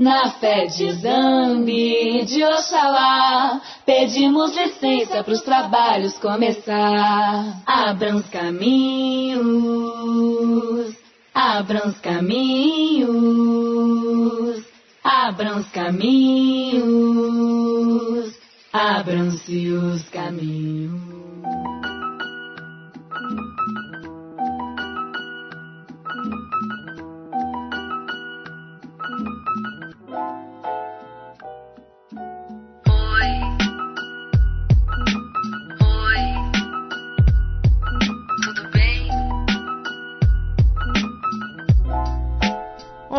Na fé de Zambi, de Oxalá, pedimos licença pros trabalhos começar. Abram os caminhos, abram os caminhos, abram os caminhos, abram-se os caminhos.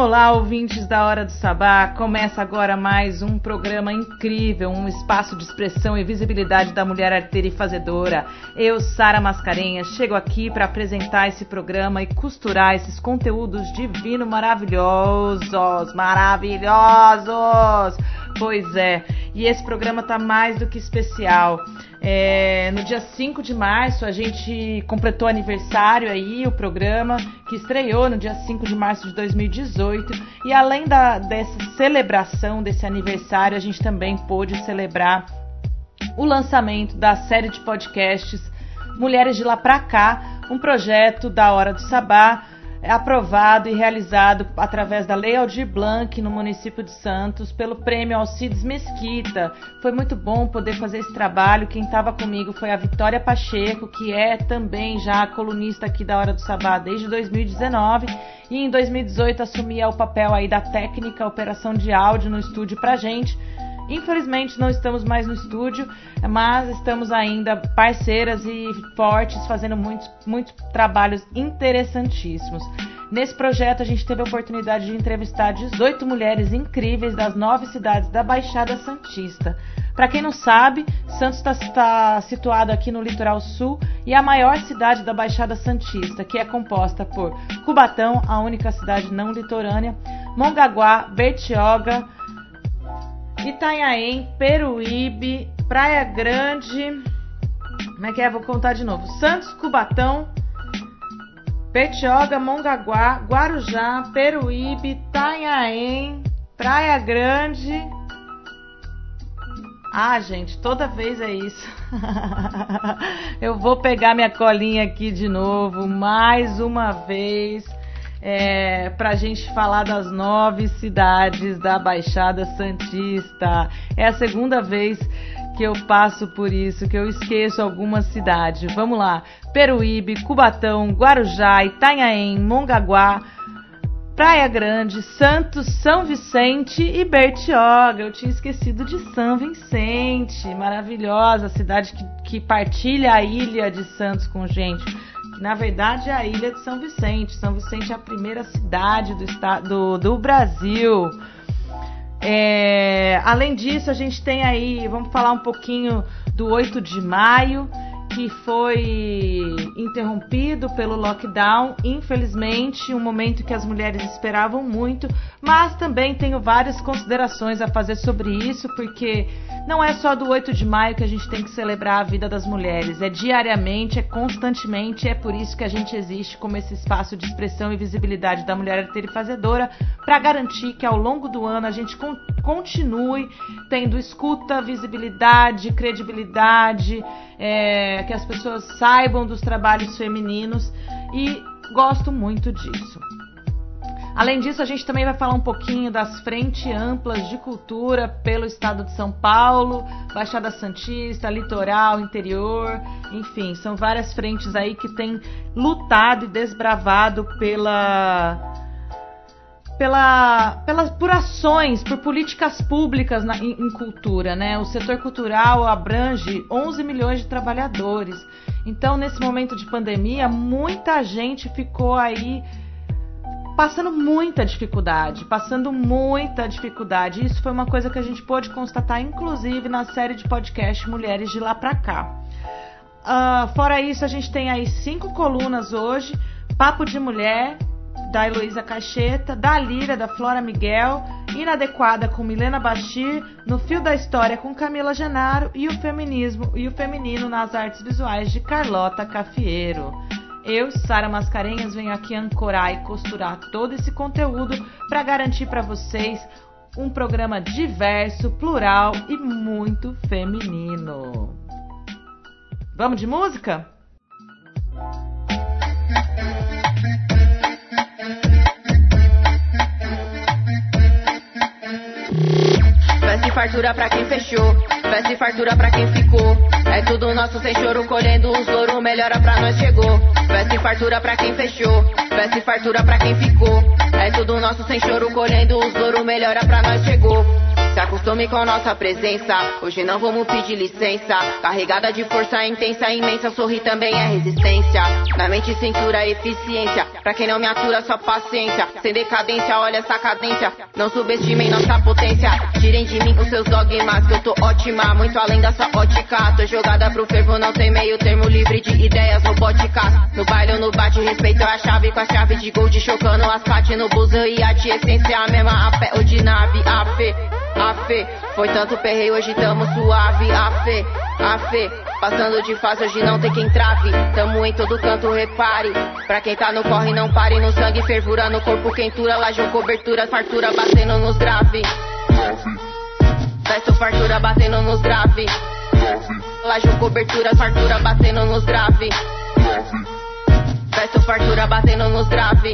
Olá, ouvintes da Hora do Sabá. Começa agora mais um programa incrível, um espaço de expressão e visibilidade da mulher arteira e fazedora. Eu, Sara Mascarenhas, chego aqui para apresentar esse programa e costurar esses conteúdos divinos maravilhosos, maravilhosos. Pois é, e esse programa tá mais do que especial. É, no dia 5 de março, a gente completou aniversário aí, o programa, que estreou no dia 5 de março de 2018. E além da, dessa celebração desse aniversário, a gente também pôde celebrar o lançamento da série de podcasts Mulheres de Lá Pra Cá, um projeto da Hora do Sabá, aprovado e realizado através da Lei Aldir Blanc no município de Santos pelo Prêmio Alcides Mesquita. Foi muito bom poder fazer esse trabalho. Quem estava comigo foi a Vitória Pacheco, que é também já colunista aqui da Hora do Sabá desde 2019 e em 2018 assumia o papel aí da técnica operação de áudio no estúdio pra gente. Infelizmente não estamos mais no estúdio, mas estamos ainda parceiras e fortes, fazendo muitos, muitos trabalhos interessantíssimos. Nesse projeto a gente teve a oportunidade de entrevistar 18 mulheres incríveis das nove cidades da Baixada Santista. Para quem não sabe, Santos está tá situado aqui no litoral sul e é a maior cidade da Baixada Santista, que é composta por Cubatão, a única cidade não litorânea, Mongaguá, Bertioga, Itanhaém, Peruíbe, Praia Grande. Como é que é? Vou contar de novo. Santos, Cubatão, Petioga, Mongaguá, Guarujá, Peruíbe, Itanhaém, Praia Grande. Ah, gente, toda vez é isso. Eu vou pegar minha colinha aqui de novo, mais uma vez é, para a gente falar das nove cidades da Baixada Santista. É a segunda vez que eu passo por isso, que eu esqueço algumas cidades. Vamos lá: Peruíbe, Cubatão, Guarujá, Itanhaém, Mongaguá. Praia Grande, Santos, São Vicente e Bertioga. Eu tinha esquecido de São Vicente, maravilhosa cidade que, que partilha a ilha de Santos com gente na verdade é a ilha de São Vicente. São Vicente é a primeira cidade do, estado, do, Brasil. É, além disso, a gente tem aí, vamos falar um pouquinho do 8 de maio, que foi interrompido pelo lockdown, infelizmente, um momento que as mulheres esperavam muito, mas também tenho várias considerações a fazer sobre isso, porque não é só do 8 de maio que a gente tem que celebrar a vida das mulheres, é diariamente, é constantemente, é por isso que a gente existe como esse espaço de expressão e visibilidade da mulher arteira e fazedora, para garantir que ao longo do ano a gente continue tendo escuta, visibilidade, credibilidade, é, que as pessoas saibam dos trabalhos femininos e gosto muito disso. Além disso, a gente também vai falar um pouquinho das frentes amplas de cultura pelo estado de São Paulo, Baixada Santista, litoral, interior, enfim, são várias frentes aí que têm lutado e desbravado pela pela, pelas, por ações, por políticas públicas na, em, em, cultura, né? O setor cultural abrange 11 milhões de trabalhadores. Então, nesse momento de pandemia, muita gente ficou aí passando muita dificuldade, passando muita dificuldade. Isso foi uma coisa que a gente pôde constatar, inclusive, na série de podcast Mulheres de Lá Pra Cá. Uh, fora isso, a gente tem aí cinco colunas hoje: Papo de Mulher, da Heloísa Cacheta, da Lira, da Flora Miguel, Inadequada com Milena Bachir, No Fio da História com Camila Genaro e o Feminismo e o Feminino nas Artes Visuais de Carlota Cafiero. Eu, Sara Mascarenhas, venho aqui ancorar e costurar todo esse conteúdo para garantir para vocês um programa diverso, plural e muito feminino. Vamos de música? Fartura pra quem fechou, festa e fartura pra quem ficou. É tudo nosso sem choro, colhendo os louros, melhora pra nós chegou. Festa e fartura pra quem fechou, festa e fartura pra quem ficou. É tudo nosso sem choro, colhendo os louros, melhora pra nós chegou. Se acostume com nossa presença. Hoje não vamos pedir licença. Carregada de força intensa, imensa. Sorrir também é resistência. Na mente, cintura, eficiência. Pra quem não me atura, só paciência. Sem decadência, olha essa cadência. Não subestimem nossa potência. Tirem de mim os seus dogmas, que eu tô ótima. Muito além da sua ótica. Tô jogada pro fervo, não tem meio termo livre de ideias robóticas. No baile ou no bate, respeito a chave com a chave de gold. Chocando as pates no buzo e a essência a mesma. A pé ou de nave, a fé a fé. Foi tanto perreio, hoje tamo suave, a fé, a fé. Passando de fase, hoje não tem quem trave. Tamo em todo canto, repare. Pra quem tá no corre, não pare. No sangue, fervura, no corpo, quentura. Laje, cobertura, fartura, batendo nos grave. Festo, fartura, batendo nos grave. Laje, cobertura, fartura, batendo nos grave. Festo, fartura, batendo nos grave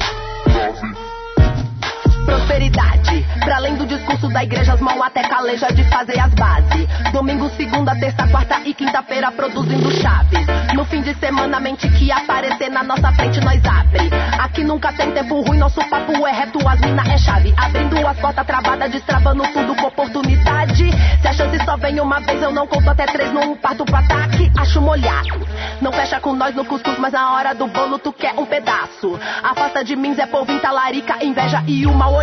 prosperidade. Pra além do discurso da igreja, as mãos até caleja de fazer as bases. Domingo, segunda, terça, quarta e quinta-feira produzindo chaves. No fim de semana, mente que aparecer na nossa frente, nós abre. Aqui nunca tem tempo ruim, nosso papo é reto, as mina é chave. Abrindo as portas travadas, destravando tudo com oportunidade. Se a chance só vem uma vez, eu não conto até três, não parto pro ataque, acho molhado. Não fecha com nós no cuscuz, mas na hora do bolo tu quer um pedaço. Afasta de mim, Zé Povinho, talarica, inveja e o mal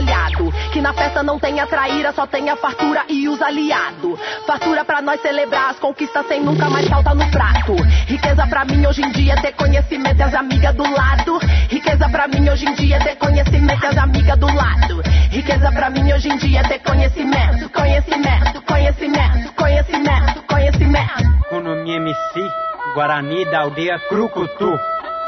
Que na festa não tenha traíra, só tenha fartura e os aliados. Fartura pra nós celebrar as conquistas sem nunca mais falta no prato. Riqueza pra mim hoje em dia é ter conhecimento e as amigas do lado. Riqueza pra mim hoje em dia é ter conhecimento e as amigas do lado. Riqueza pra mim hoje em dia é ter conhecimento, conhecimento, conhecimento, conhecimento, conhecimento. Economia MC, Guarani da aldeia Crucutu.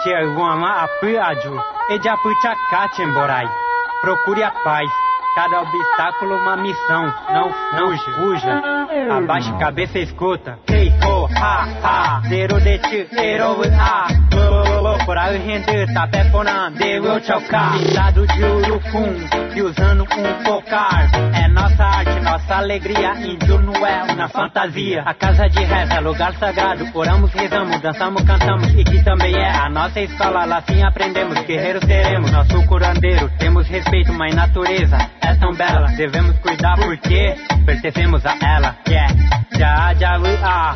Tia Guama Apiaju, Ejapuchacachemborai. Procure a paz. Cada obstáculo uma missão. Não, não fuja. Abaixe a cabeça e escuta. Hey ho ha ha. Zero de ti, zero a. Por aí render, tapé porã, deu chocar. Pintado de urucum e usando um focar. É nossa arte, nossa alegria. Índio é uma fantasia. A casa de reza, lugar sagrado. Oramos, rezamos, dançamos, cantamos. E que também é a nossa escola. Lá sim aprendemos. Guerreiros seremos, nosso curandeiro. Temos respeito, mãe natureza é tão bela. Devemos cuidar porque pertencemos a ela. Yeah. Já, já, ah.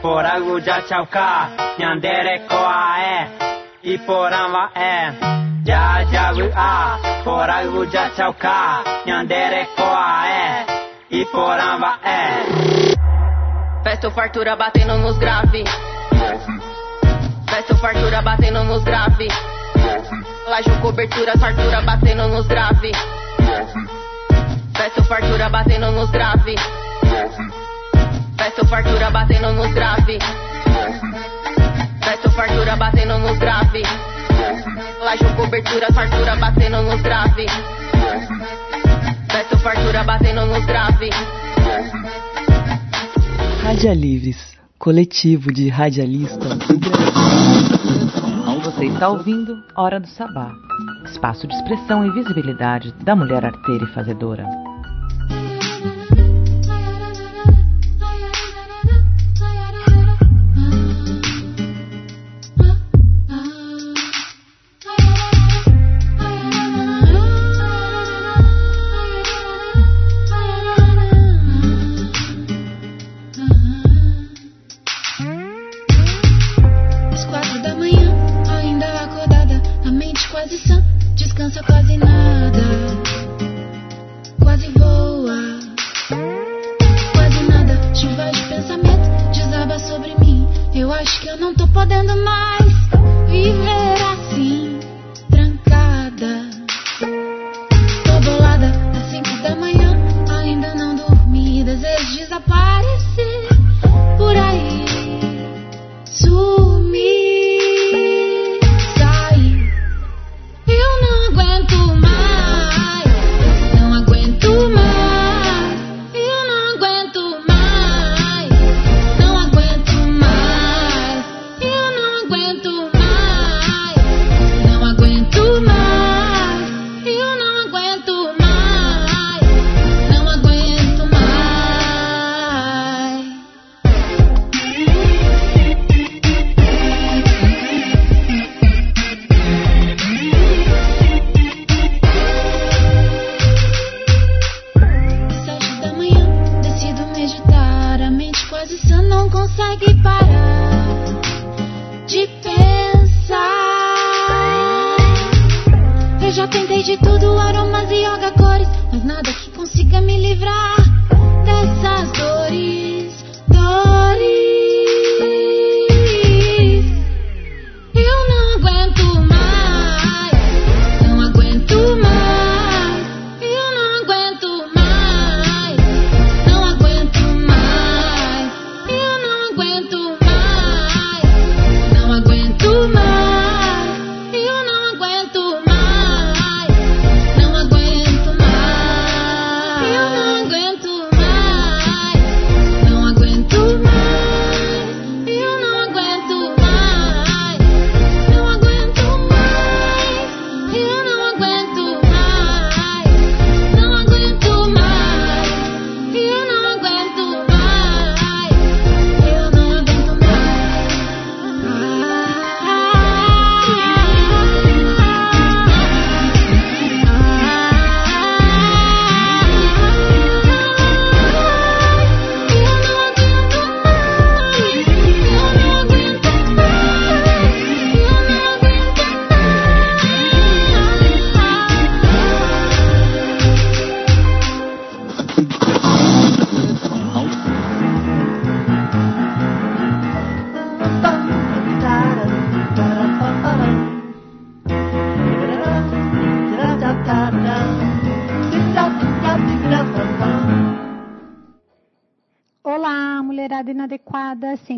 Por algo já chauka. Nyandere koa é. E poramba é. Já, já. Por algo já chauka. Nyandere koa é. E poramba é. Festo fartura batendo nos grave. Festo fartura batendo nos grave. Laje cobertura, fartura batendo nos grave. Festo fartura batendo nos grave. Festo fartura batendo nos grave. Festo fartura batendo nos grave. Laje cobertura, fartura batendo nos grave. Festo fartura batendo nos grave. Radialivres, coletivo de radialistas do Brasil. Você está ouvindo Hora do Sabá, espaço de expressão e visibilidade da mulher arteira e fazedora.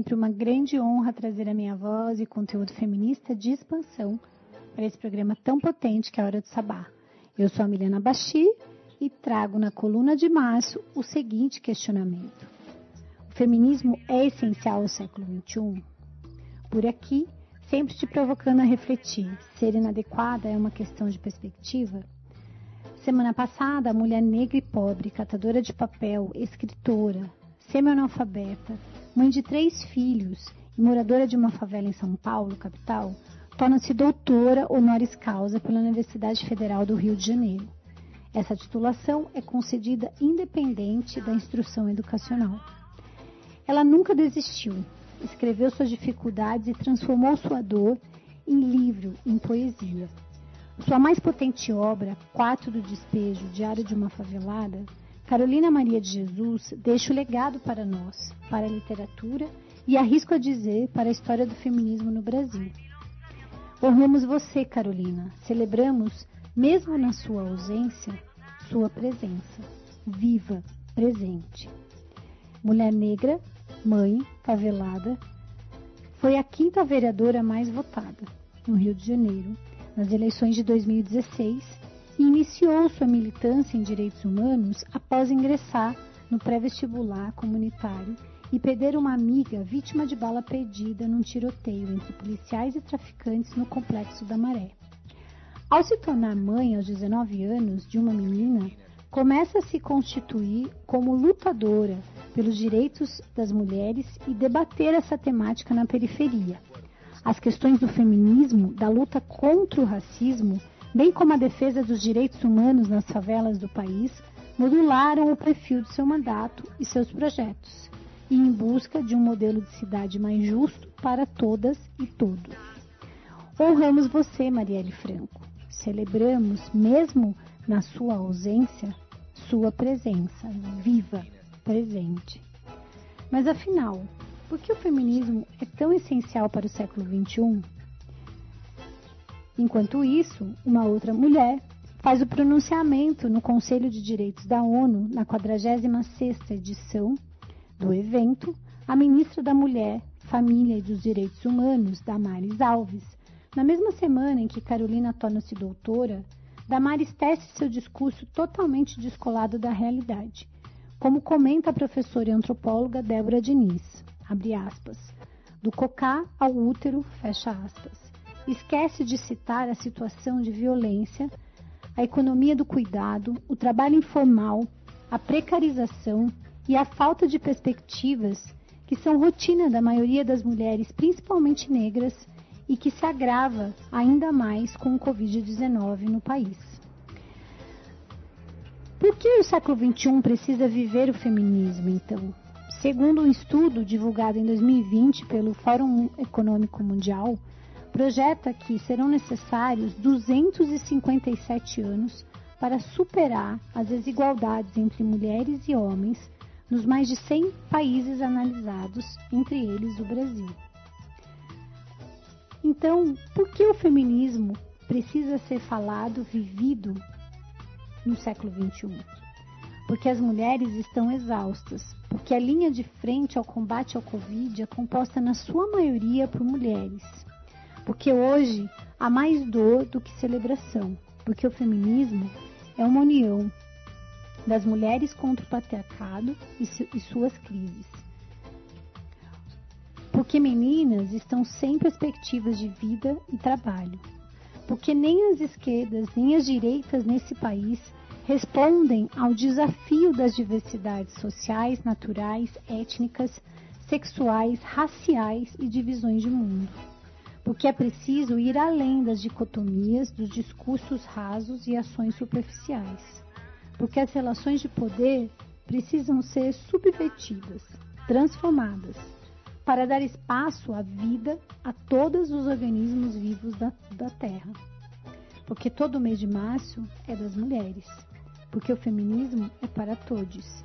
Sempre uma grande honra trazer a minha voz e conteúdo feminista de expansão para esse programa tão potente que é a Hora do Sabá. Eu sou a Milena Bachi e trago na coluna de março o seguinte questionamento: O feminismo é essencial ao século XXI? Por aqui, sempre te provocando a refletir: ser inadequada é uma questão de perspectiva? Semana passada, a mulher negra e pobre, catadora de papel, escritora, semi-analfabeta, mãe de três filhos e moradora de uma favela em São Paulo, capital, torna-se doutora honoris causa pela Universidade Federal do Rio de Janeiro. Essa titulação é concedida independente da instrução educacional. Ela nunca desistiu, escreveu suas dificuldades e transformou sua dor em livro, em poesia. Sua mais potente obra, Quatro do Despejo, Diário de uma Favelada, Carolina Maria de Jesus deixa o legado para nós, para a literatura e arrisco a dizer para a história do feminismo no Brasil. Honramos você, Carolina. Celebramos, mesmo na sua ausência, sua presença, viva, presente. Mulher negra, mãe, favelada, foi a quinta vereadora mais votada no Rio de Janeiro nas eleições de 2016 e iniciou sua militância em direitos humanos após ingressar no pré-vestibular comunitário e perder uma amiga vítima de bala perdida num tiroteio entre policiais e traficantes no complexo da Maré. Ao se tornar mãe aos 19 anos de uma menina, começa a se constituir como lutadora pelos direitos das mulheres e debater essa temática na periferia. As questões do feminismo, da luta contra o racismo, bem como a defesa dos direitos humanos nas favelas do país, modularam o perfil de seu mandato e seus projetos, e em busca de um modelo de cidade mais justo para todas e todos. Honramos você, Marielle Franco. Celebramos, mesmo na sua ausência, sua presença, viva, presente. Mas afinal, por que o feminismo é tão essencial para o século XXI? Enquanto isso, uma outra mulher faz o pronunciamento no Conselho de Direitos da ONU na 46ª edição do evento, a ministra da Mulher, Família e dos Direitos Humanos, Damares Alves. Na mesma semana em que Carolina torna-se doutora, Damares tece seu discurso totalmente descolado da realidade, como comenta a professora e antropóloga Débora Diniz, abre aspas, do cocá ao útero, fecha aspas. Esquece de citar a situação de violência, a economia do cuidado, o trabalho informal, a precarização e a falta de perspectivas que são rotina da maioria das mulheres, principalmente negras, e que se agrava ainda mais com o Covid-19 no país. Por que o século XXI precisa viver o feminismo, então? Segundo um estudo divulgado em 2020 pelo Fórum Econômico Mundial, projeta que serão necessários 257 anos para superar as desigualdades entre mulheres e homens nos mais de 100 países analisados, entre eles o Brasil. Então, por que o feminismo precisa ser falado, vivido no século XXI? Porque as mulheres estão exaustas, porque a linha de frente ao combate ao Covid é composta na sua maioria por mulheres. Porque hoje há mais dor do que celebração, porque o feminismo é uma união das mulheres contra o patriarcado e, su e suas crises. Porque meninas estão sem perspectivas de vida e trabalho. Porque nem as esquerdas nem as direitas nesse país respondem ao desafio das diversidades sociais, naturais, étnicas, sexuais, raciais e divisões de mundo. Porque é preciso ir além das dicotomias, dos discursos rasos e ações superficiais porque as relações de poder precisam ser subvertidas, transformadas, para dar espaço à vida a todos os organismos vivos da, da Terra. Porque todo mês de março é das mulheres, porque o feminismo é para todos.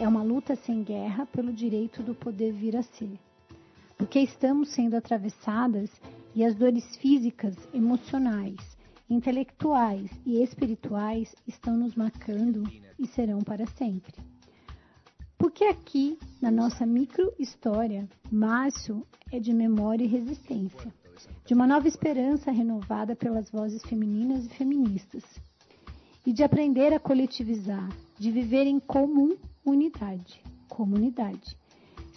É uma luta sem guerra pelo direito do poder vir a ser. Porque estamos sendo atravessadas e as dores físicas, emocionais, intelectuais e espirituais estão nos marcando e serão para sempre. Porque aqui, na nossa micro-história, Márcio é de memória e resistência, de uma nova esperança renovada pelas vozes femininas e feministas, e de aprender a coletivizar, de viver em comum unidade, comunidade.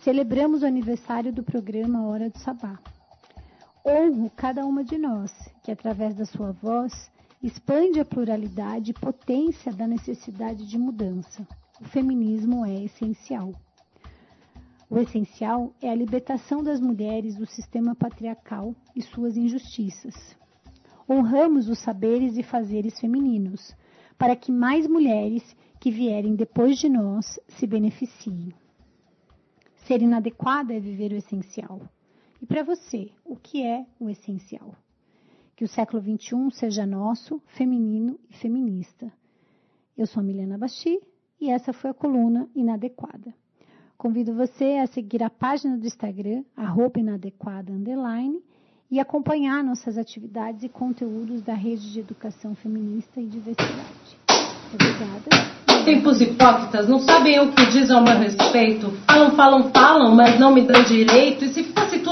Celebramos o aniversário do programa Hora do Sabá honro cada uma de nós, que através da sua voz expande a pluralidade e potência da necessidade de mudança. O feminismo é essencial. O essencial é a libertação das mulheres do sistema patriarcal e suas injustiças. Honramos os saberes e fazeres femininos, para que mais mulheres que vierem depois de nós se beneficiem. Ser inadequada é viver o essencial. E para você, o que é o essencial? Que o século XXI seja nosso, feminino e feminista. Eu sou a Milena Basti e essa foi a coluna Inadequada. Convido você a seguir a página do Instagram, arroba inadequada, underline, e acompanhar nossas atividades e conteúdos da Rede de Educação Feminista e Diversidade. Obrigada. Tempos hipócritas não sabem o que dizem ao meu respeito. Falam, falam, falam, mas não me dão direito. E se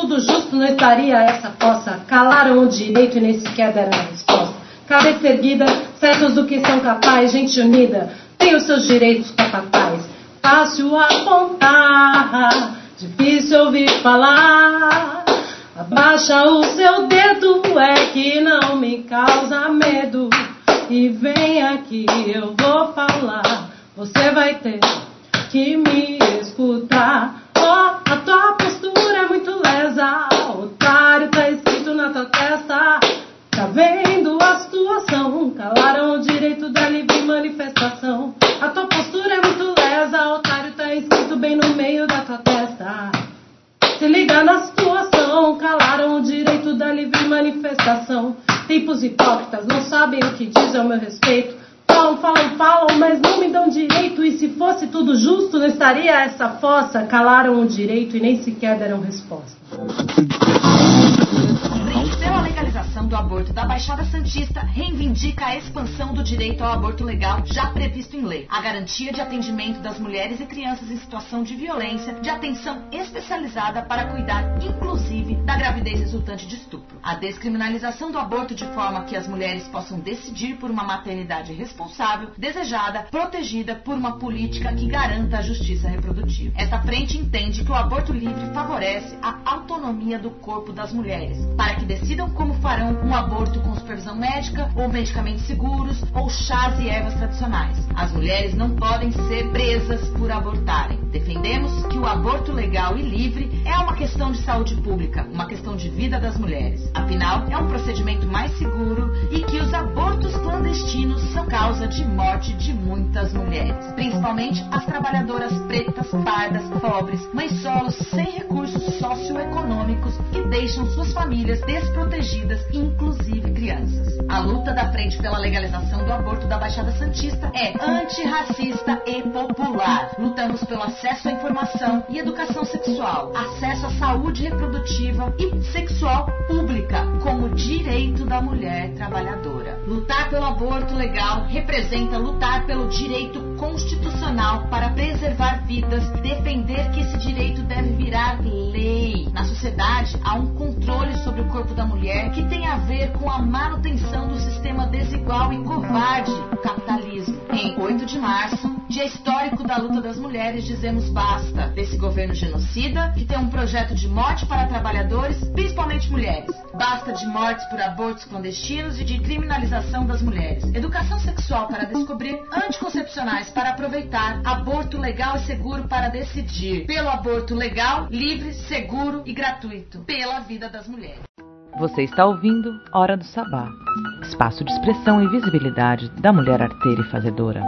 tudo justo, não estaria essa poça. Calaram o direito e nem sequer deram a resposta. Cabeça erguida, certos do que são capazes, gente unida, tem os seus direitos capazes. Fácil apontar, difícil ouvir falar. Abaixa o seu dedo, é que não me causa medo e vem aqui, eu vou falar. Você vai ter que me escutar. A tua postura é muito lesa. Otário, tá escrito na tua testa. Tá vendo a situação? Calaram o direito da livre manifestação. A tua postura é muito lesa. Otário, tá escrito bem no meio da tua testa. Se liga na situação. Calaram o direito da livre manifestação. Tempos hipócritas não sabem o que dizem ao meu respeito. Falam, falam, falam, mas não me dão direito. E se fosse tudo justo, não estaria essa fossa. Calaram o direito e nem sequer deram resposta legalização do aborto da Baixada Santista reivindica a expansão do direito ao aborto legal já previsto em lei, a garantia de atendimento das mulheres e crianças em situação de violência, de atenção especializada para cuidar, inclusive, da gravidez resultante de estupro, a descriminalização do aborto de forma que as mulheres possam decidir por uma maternidade responsável, desejada, protegida por uma política que garanta a justiça reprodutiva. Esta frente entende que o aborto livre favorece a autonomia do corpo das mulheres, para que decidam como farão um aborto com supervisão médica ou medicamentos seguros ou chás e ervas tradicionais. As mulheres não podem ser presas por abortarem. Defendemos que o aborto legal e livre é uma questão de saúde pública, uma questão de vida das mulheres. Afinal, é um procedimento mais seguro e que os abortos clandestinos são causa de morte de muitas mulheres, principalmente as trabalhadoras pretas, pardas, pobres, mães solos sem recursos socioeconômicos que deixam suas famílias desprotegidas, inclusive crianças. A luta da frente pela legalização do aborto da Baixada Santista é antirracista e popular. Lutamos pelo acesso à informação e educação sexual, acesso à saúde reprodutiva e sexual pública como direito da mulher trabalhadora. Lutar pelo aborto legal representa lutar pelo direito constitucional para preservar vidas, defender que esse direito deve virar lei. Na sociedade, há um controle sobre o corpo da mulher que tem a ver com a manutenção do sistema desigual e covarde, o capitalismo. Em 8 de março, dia histórico da luta das mulheres, dizemos basta desse governo genocida que tem um projeto de morte para trabalhadores, principalmente mulheres. Basta de mortes por abortos clandestinos e de criminalização das mulheres. Educação sexual para descobrir, anticoncepcionais para aproveitar, aborto legal e seguro para decidir. Pelo aborto legal, livre, seguro e gratuito. Pela vida das mulheres. Você está ouvindo Hora do Sabá, espaço de expressão e visibilidade da mulher arteira e fazedora.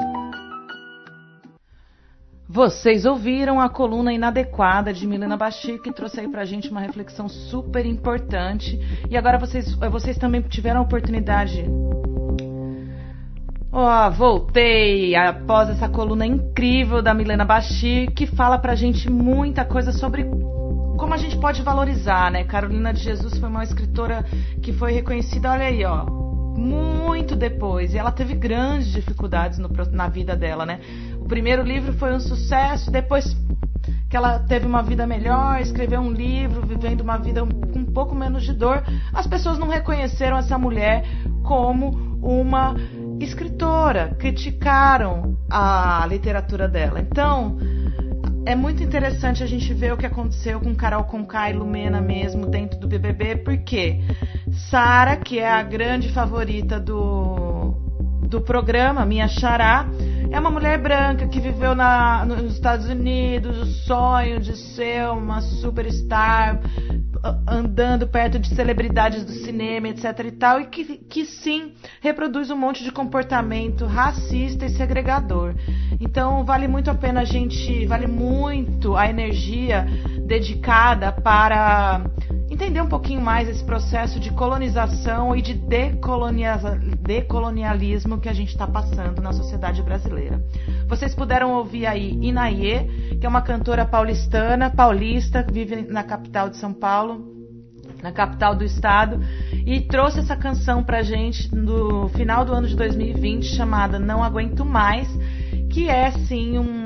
Vocês ouviram a coluna inadequada de Milena Bachir, que trouxe aí pra gente uma reflexão super importante. E agora vocês, vocês também tiveram a oportunidade. Ó, oh, voltei após essa coluna incrível da Milena Bachir, que fala pra gente muita coisa sobre como a gente pode valorizar, né? Carolina de Jesus foi uma escritora que foi reconhecida, olha aí, ó, muito depois. E ela teve grandes dificuldades no, na vida dela, né? O primeiro livro foi um sucesso, depois que ela teve uma vida melhor, escreveu um livro, vivendo uma vida com um pouco menos de dor, as pessoas não reconheceram essa mulher como uma escritora, criticaram a literatura dela. Então, é muito interessante a gente ver o que aconteceu com Carol Conká e Lumena mesmo dentro do BBB, porque Sara, que é a grande favorita do, do programa, minha xará, é uma mulher branca que viveu na, nos Estados Unidos o sonho de ser uma superstar, andando perto de celebridades do cinema, etc e tal, e que, que sim reproduz um monte de comportamento racista e segregador. Então vale muito a pena a gente, vale muito a energia dedicada para entender um pouquinho mais esse processo de colonização e de decolonialismo que a gente está passando na sociedade brasileira. Vocês puderam ouvir aí Inaie, que é uma cantora paulistana, paulista, vive na capital de São Paulo, na capital do estado, e trouxe essa canção pra gente no final do ano de 2020, chamada Não Aguento Mais, que é sim um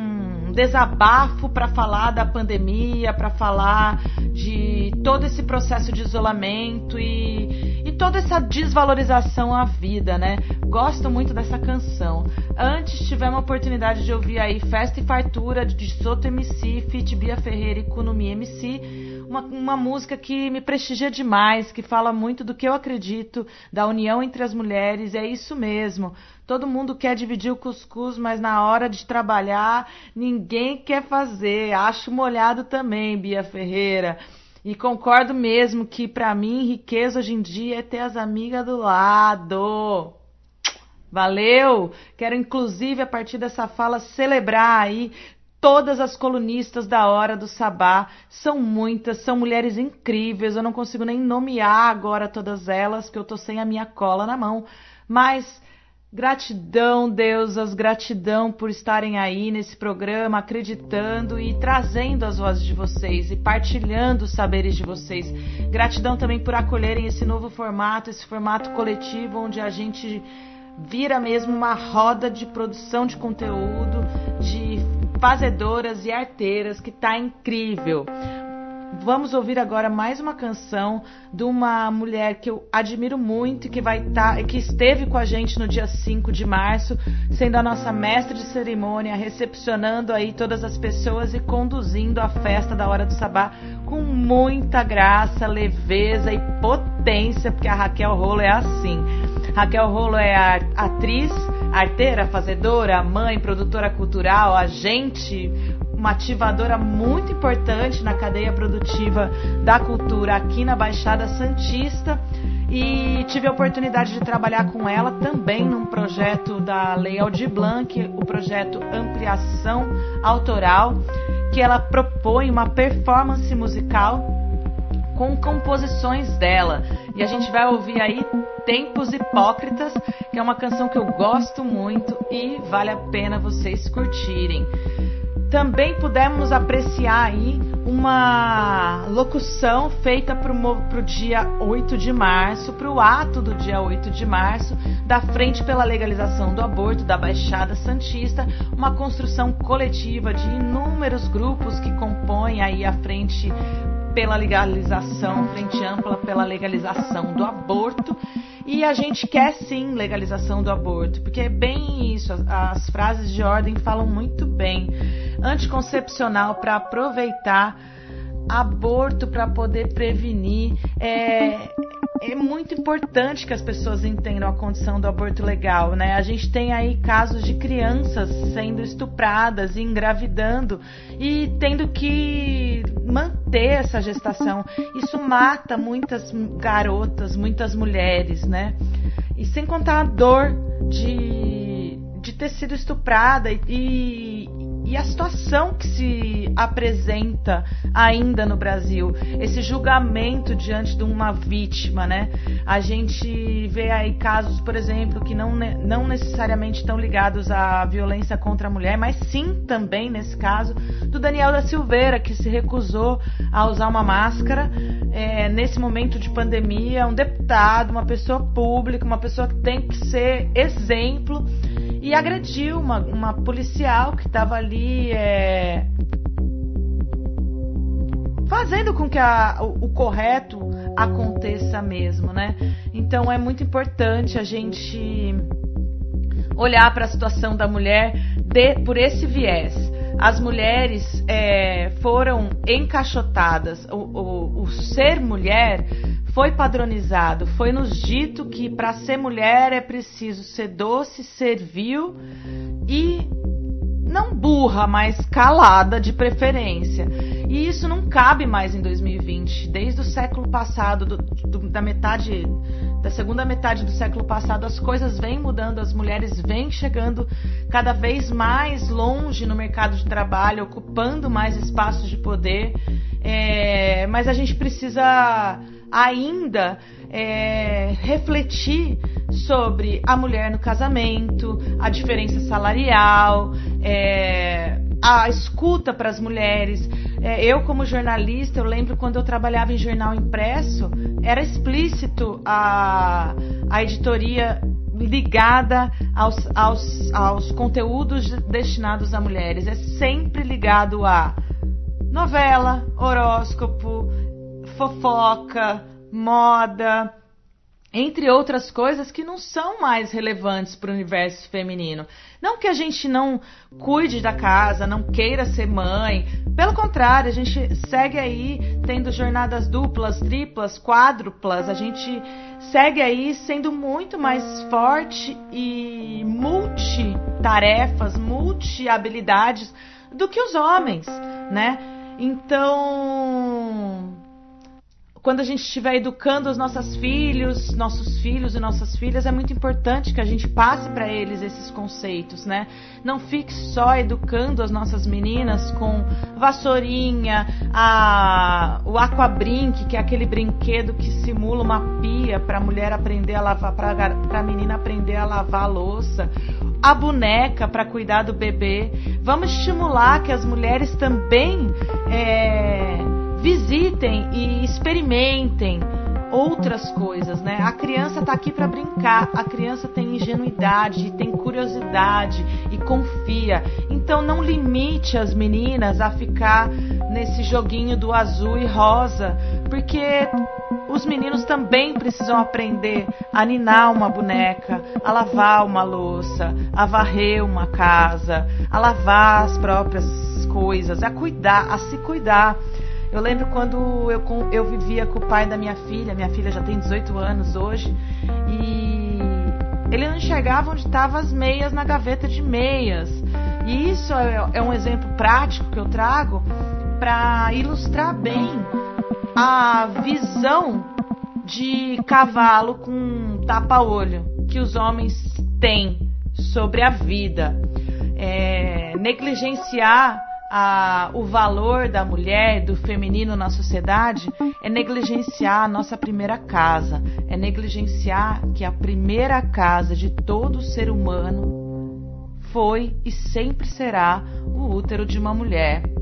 desabafo para falar da pandemia, para falar de todo esse processo de isolamento e, e toda essa desvalorização à vida, né? Gosto muito dessa canção. Antes tivemos a oportunidade de ouvir aí Festa e Fartura de Soto MC, Fit Bia Ferreira e Kunumi MC uma, uma música que me prestigia demais, que fala muito do que eu acredito, da união entre as mulheres, é isso mesmo. Todo mundo quer dividir o cuscuz, mas na hora de trabalhar, ninguém quer fazer. Acho molhado também, Bia Ferreira. E concordo mesmo que para mim riqueza hoje em dia é ter as amigas do lado. Valeu! Quero inclusive a partir dessa fala celebrar aí todas as colunistas da Hora do Sabá. São muitas, são mulheres incríveis. Eu não consigo nem nomear agora todas elas, que eu tô sem a minha cola na mão. Mas gratidão, deusas, gratidão por estarem aí nesse programa, acreditando e trazendo as vozes de vocês e partilhando os saberes de vocês. Gratidão também por acolherem esse novo formato, esse formato coletivo onde a gente vira mesmo uma roda de produção de conteúdo, de fazedoras e arteiras, que tá incrível. Vamos ouvir agora mais uma canção de uma mulher que eu admiro muito e que vai estar, tá, que esteve com a gente no dia 5 de março, sendo a nossa mestre de cerimônia, recepcionando aí todas as pessoas e conduzindo a festa da hora do sabá com muita graça, leveza e potência, porque a Raquel Rolo é assim. Raquel Rolo é atriz, arteira, fazedora, mãe, produtora cultural, agente, uma ativadora muito importante na cadeia produtiva da cultura aqui na Baixada Santista. E tive a oportunidade de trabalhar com ela também num projeto da Lei Aldir Blanc, o projeto Ampliação Autoral, que ela propõe uma performance musical com composições dela. E a gente vai ouvir aí Tempos Hipócritas, que é uma canção que eu gosto muito e vale a pena vocês curtirem. Também pudemos apreciar aí uma locução feita para o dia 8 de março, para o ato do dia 8 de março, da Frente pela Legalização do Aborto da Baixada Santista, uma construção coletiva de inúmeros grupos que compõem aí a Frente pela legalização, Frente Ampla pela legalização do aborto. E a gente quer sim legalização do aborto, porque é bem isso, as, as frases de ordem falam muito bem. Anticoncepcional para aproveitar, aborto para poder prevenir. É, é muito importante que as pessoas entendam a condição do aborto legal, né? A gente tem aí casos de crianças sendo estupradas e engravidando e tendo que manter essa gestação. Isso mata muitas garotas, muitas mulheres, né? E sem contar a dor de, de ter sido estuprada e, e a situação que se apresenta ainda no Brasil, esse julgamento diante de uma vítima, né? A gente vê aí casos, por exemplo, que não, não necessariamente estão ligados à violência contra a mulher, mas sim também, nesse caso, do Daniel da Silveira, que se recusou a usar uma máscara é, nesse momento de pandemia, um deputado, uma pessoa pública, uma pessoa que tem que ser exemplo e agrediu uma, uma policial que estava ali é, fazendo com que a, o, o, correto aconteça mesmo, né? Então é muito importante a gente olhar para a situação da mulher de, por esse viés. As mulheres é, foram encaixotadas. O, o, o ser mulher foi padronizado, foi nos dito que para ser mulher é preciso ser doce, servil e não burra, mas calada de preferência. E isso não cabe mais em 2020. Desde o século passado, do, do, da metade, da segunda metade do século passado, as coisas vêm mudando, as mulheres vêm chegando cada vez mais longe no mercado de trabalho, ocupando mais espaços de poder. É, mas a gente precisa ainda é, refletir sobre a mulher no casamento, a diferença salarial, é, a escuta para as mulheres. É, eu, como jornalista, eu lembro quando eu trabalhava em jornal impresso, era explícito a, a editoria ligada aos, aos, aos conteúdos destinados a mulheres. É sempre ligado a novela, horóscopo, fofoca, moda, entre outras coisas que não são mais relevantes para o universo feminino. Não que a gente não cuide da casa, não queira ser mãe, pelo contrário, a gente segue aí tendo jornadas duplas, triplas, quádruplas, a gente segue aí sendo muito mais forte e multitarefas, multi-habilidades do que os homens, né? Então, quando a gente estiver educando os nossos filhos, nossos filhos e nossas filhas, é muito importante que a gente passe para eles esses conceitos, né? Não fique só educando as nossas meninas com vassourinha, a, o aquabrink, que é aquele brinquedo que simula uma pia para a mulher aprender a lavar, para a menina aprender a lavar a louça, a boneca para cuidar do bebê. Vamos estimular que as mulheres também é, visitem e experimentem outras coisas, né? A criança está aqui para brincar, a criança tem ingenuidade, tem curiosidade e confia. Então não limite as meninas a ficar nesse joguinho do azul e rosa, porque os meninos também precisam aprender a ninar uma boneca, a lavar uma louça, a varrer uma casa, a lavar as próprias coisas, a cuidar, a se cuidar. Eu lembro quando eu, eu vivia com o pai da minha filha, minha filha já tem 18 anos hoje, e ele não enxergava onde estavam as meias na gaveta de meias. E isso é, é um exemplo prático que eu trago para ilustrar bem a visão de cavalo com tapa-olho que os homens têm sobre a vida. É, negligenciar a, o valor da mulher, do feminino na sociedade, é negligenciar a nossa primeira casa, é negligenciar que a primeira casa de todo ser humano foi e sempre será o útero de uma mulher.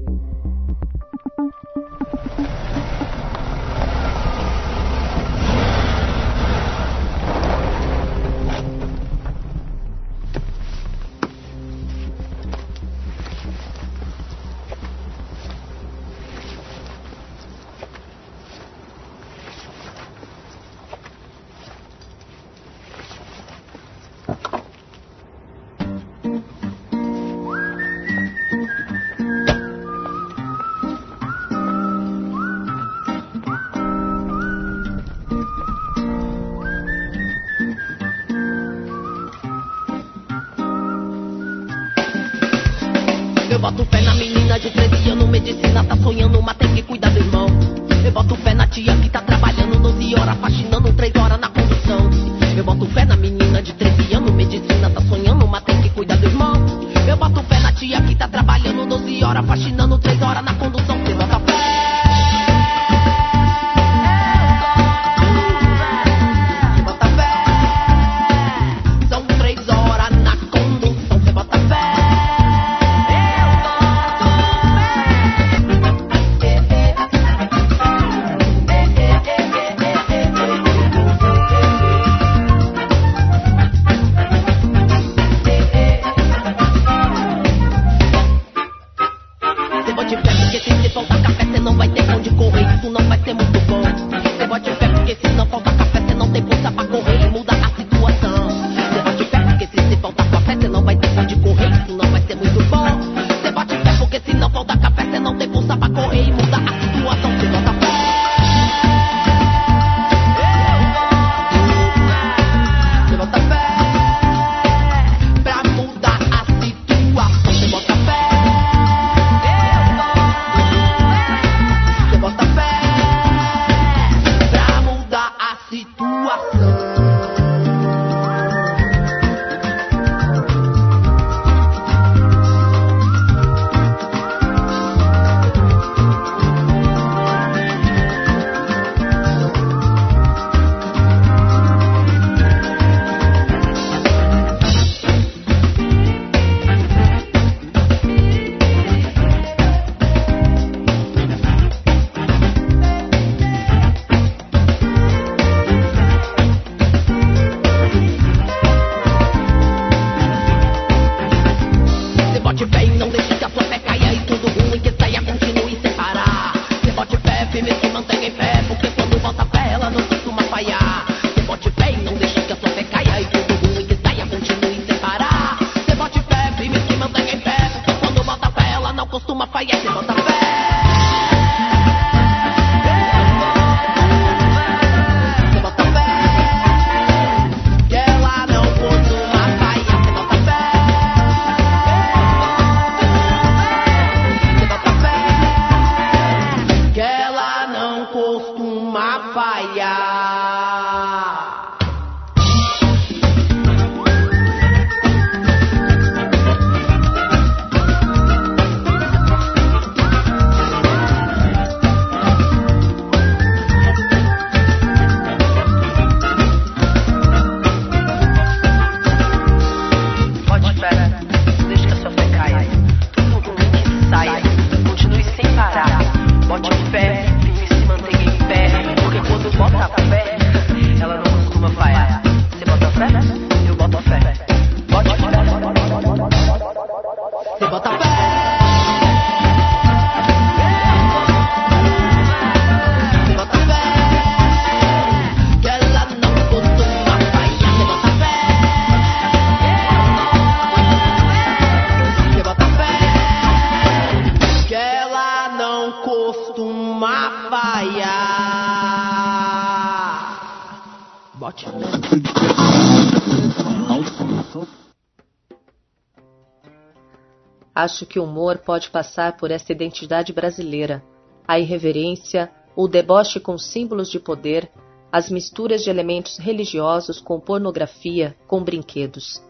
Acho que o humor pode passar por essa identidade brasileira, a irreverência, o deboche com símbolos de poder, as misturas de elementos religiosos com pornografia, com brinquedos.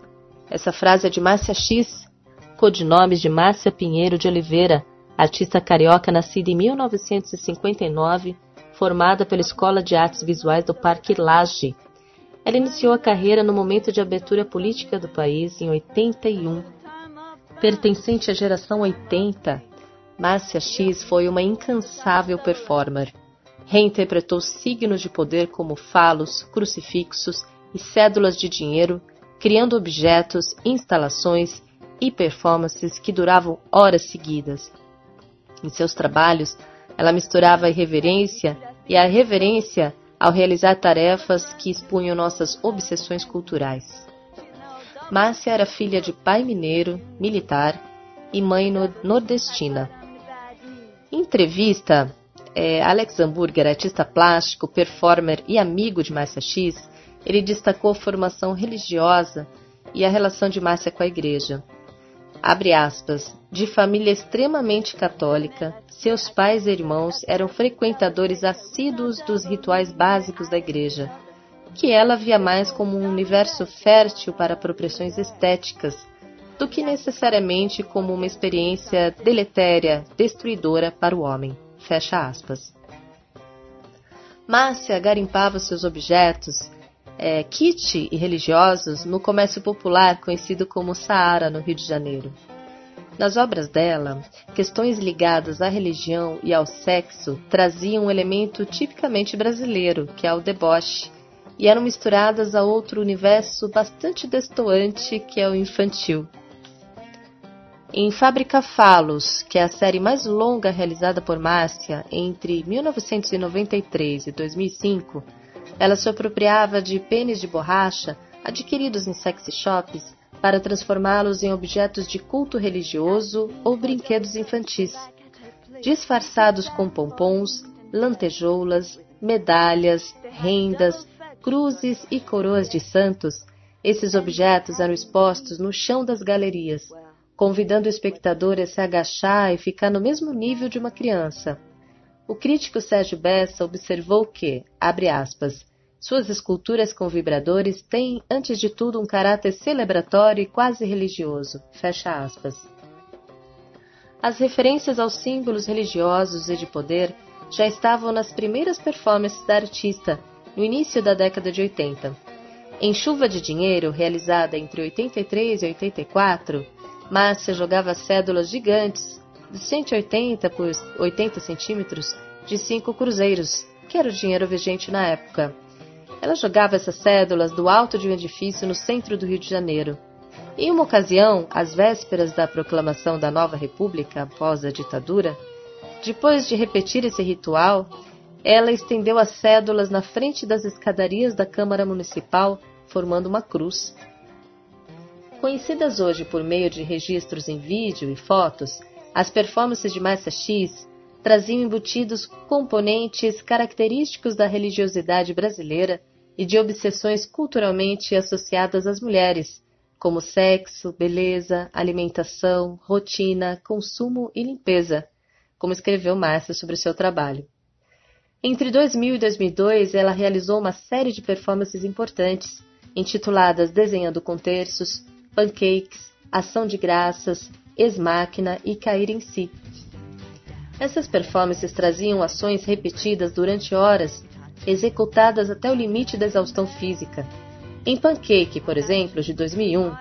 Essa frase é de Márcia X, codinomes de Márcia Pinheiro de Oliveira, artista carioca nascida em 1959, formada pela Escola de Artes Visuais do Parque Lage. Ela iniciou a carreira no momento de abertura política do país em 81. Pertencente à geração 80, Márcia X foi uma incansável performer. Reinterpretou signos de poder como falos, crucifixos e cédulas de dinheiro, criando objetos, instalações e performances que duravam horas seguidas. Em seus trabalhos, ela misturava a irreverência e a reverência ao realizar tarefas que expunham nossas obsessões culturais. Márcia era filha de pai mineiro, militar e mãe nordestina. Em entrevista, é, Alex Hamburger, artista plástico, performer e amigo de Márcia X, ele destacou a formação religiosa e a relação de Márcia com a igreja. Abre aspas, de família extremamente católica, seus pais e irmãos eram frequentadores assíduos dos rituais básicos da igreja, que ela via mais como um universo fértil para apropriações estéticas, do que necessariamente como uma experiência deletéria, destruidora para o homem. Fecha aspas. Márcia garimpava seus objetos, é, kit e religiosos no comércio popular conhecido como Saara, no Rio de Janeiro. Nas obras dela, questões ligadas à religião e ao sexo traziam um elemento tipicamente brasileiro, que é o deboche, e eram misturadas a outro universo bastante destoante, que é o infantil. Em Fábrica Falos, que é a série mais longa realizada por Márcia entre 1993 e 2005, ela se apropriava de pênis de borracha adquiridos em sexy shops para transformá-los em objetos de culto religioso ou brinquedos infantis. Disfarçados com pompons, lantejoulas, medalhas, rendas, cruzes e coroas de santos, esses objetos eram expostos no chão das galerias, convidando o espectador a se agachar e ficar no mesmo nível de uma criança. O crítico Sérgio Bessa observou que, abre aspas, suas esculturas com vibradores têm, antes de tudo, um caráter celebratório e quase religioso. Fecha aspas. As referências aos símbolos religiosos e de poder já estavam nas primeiras performances da artista, no início da década de 80. Em Chuva de Dinheiro, realizada entre 83 e 84, Márcia jogava cédulas gigantes de 180 por 80 centímetros de cinco cruzeiros, que era o dinheiro vigente na época. Ela jogava essas cédulas do alto de um edifício no centro do Rio de Janeiro. Em uma ocasião, às vésperas da proclamação da nova república após a ditadura, depois de repetir esse ritual, ela estendeu as cédulas na frente das escadarias da Câmara Municipal, formando uma cruz. Conhecidas hoje por meio de registros em vídeo e fotos, as performances de Márcia X traziam embutidos componentes característicos da religiosidade brasileira e de obsessões culturalmente associadas às mulheres, como sexo, beleza, alimentação, rotina, consumo e limpeza, como escreveu Márcia sobre seu trabalho. Entre 2000 e 2002, ela realizou uma série de performances importantes, intituladas Desenhando com Terços, Pancakes, Ação de Graças, Ex-Máquina e Cair em Si. Essas performances traziam ações repetidas durante horas, executadas até o limite da exaustão física. Em Pancake, por exemplo, de 2001,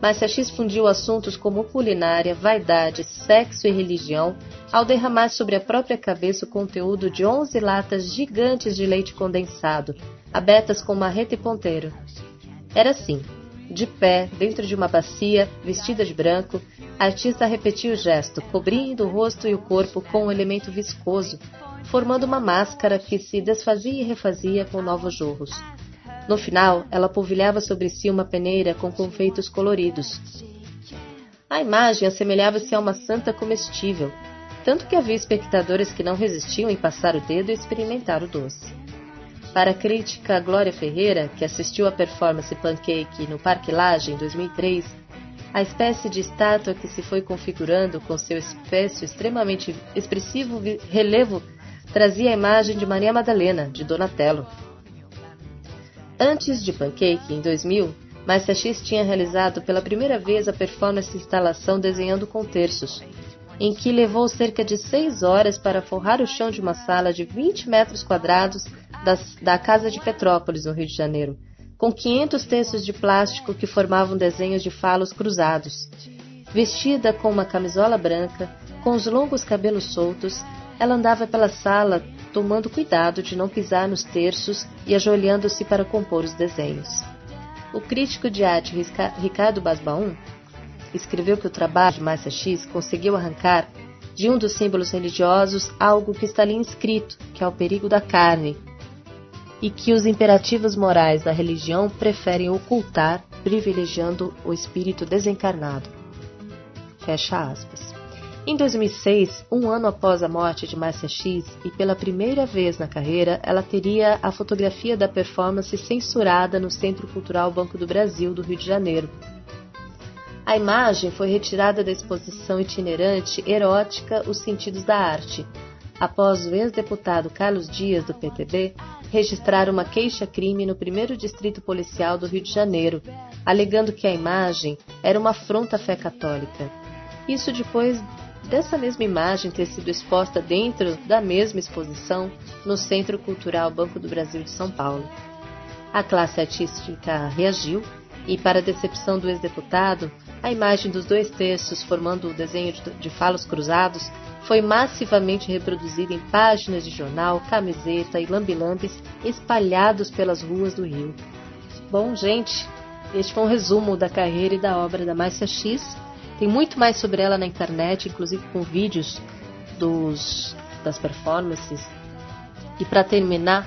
Márcia X fundiu assuntos como culinária, vaidade, sexo e religião ao derramar sobre a própria cabeça o conteúdo de 11 latas gigantes de leite condensado, abertas com marreta e ponteiro. Era assim: de pé, dentro de uma bacia, vestida de branco, a artista repetia o gesto, cobrindo o rosto e o corpo com um elemento viscoso, formando uma máscara que se desfazia e refazia com novos jorros. No final, ela polvilhava sobre si uma peneira com confeitos coloridos. A imagem assemelhava-se a uma santa comestível, tanto que havia espectadores que não resistiam em passar o dedo e experimentar o doce. Para a crítica Glória Ferreira, que assistiu à performance Pancake no Parque Lage em 2003, a espécie de estátua que se foi configurando com seu espécie extremamente expressivo relevo trazia a imagem de Maria Madalena, de Donatello. Antes de Pancake, em 2000, Márcia X tinha realizado pela primeira vez a performance instalação desenhando com terços, em que levou cerca de seis horas para forrar o chão de uma sala de 20 metros quadrados das, da Casa de Petrópolis, no Rio de Janeiro, com 500 terços de plástico que formavam desenhos de falos cruzados. Vestida com uma camisola branca, com os longos cabelos soltos, ela andava pela sala tomando cuidado de não pisar nos terços e ajoelhando-se para compor os desenhos. O crítico de arte Ricardo Basbaum escreveu que o trabalho de Márcia X conseguiu arrancar de um dos símbolos religiosos algo que está ali inscrito, que é o perigo da carne, e que os imperativos morais da religião preferem ocultar, privilegiando o espírito desencarnado. Fecha aspas. Em 2006, um ano após a morte de Márcia X, e pela primeira vez na carreira, ela teria a fotografia da performance censurada no Centro Cultural Banco do Brasil, do Rio de Janeiro. A imagem foi retirada da exposição itinerante Erótica Os Sentidos da Arte, após o ex-deputado Carlos Dias, do PTB, registrar uma queixa-crime no primeiro distrito policial do Rio de Janeiro, alegando que a imagem era uma afronta à fé católica. Isso depois dessa mesma imagem ter sido exposta dentro da mesma exposição no Centro Cultural Banco do Brasil de São Paulo. A classe artística reagiu e, para a decepção do ex-deputado, a imagem dos dois terços formando o desenho de falos cruzados foi massivamente reproduzida em páginas de jornal, camiseta e lambilambes espalhados pelas ruas do Rio. Bom, gente, este foi um resumo da carreira e da obra da Márcia X, tem muito mais sobre ela na internet, inclusive com vídeos dos, das performances. E para terminar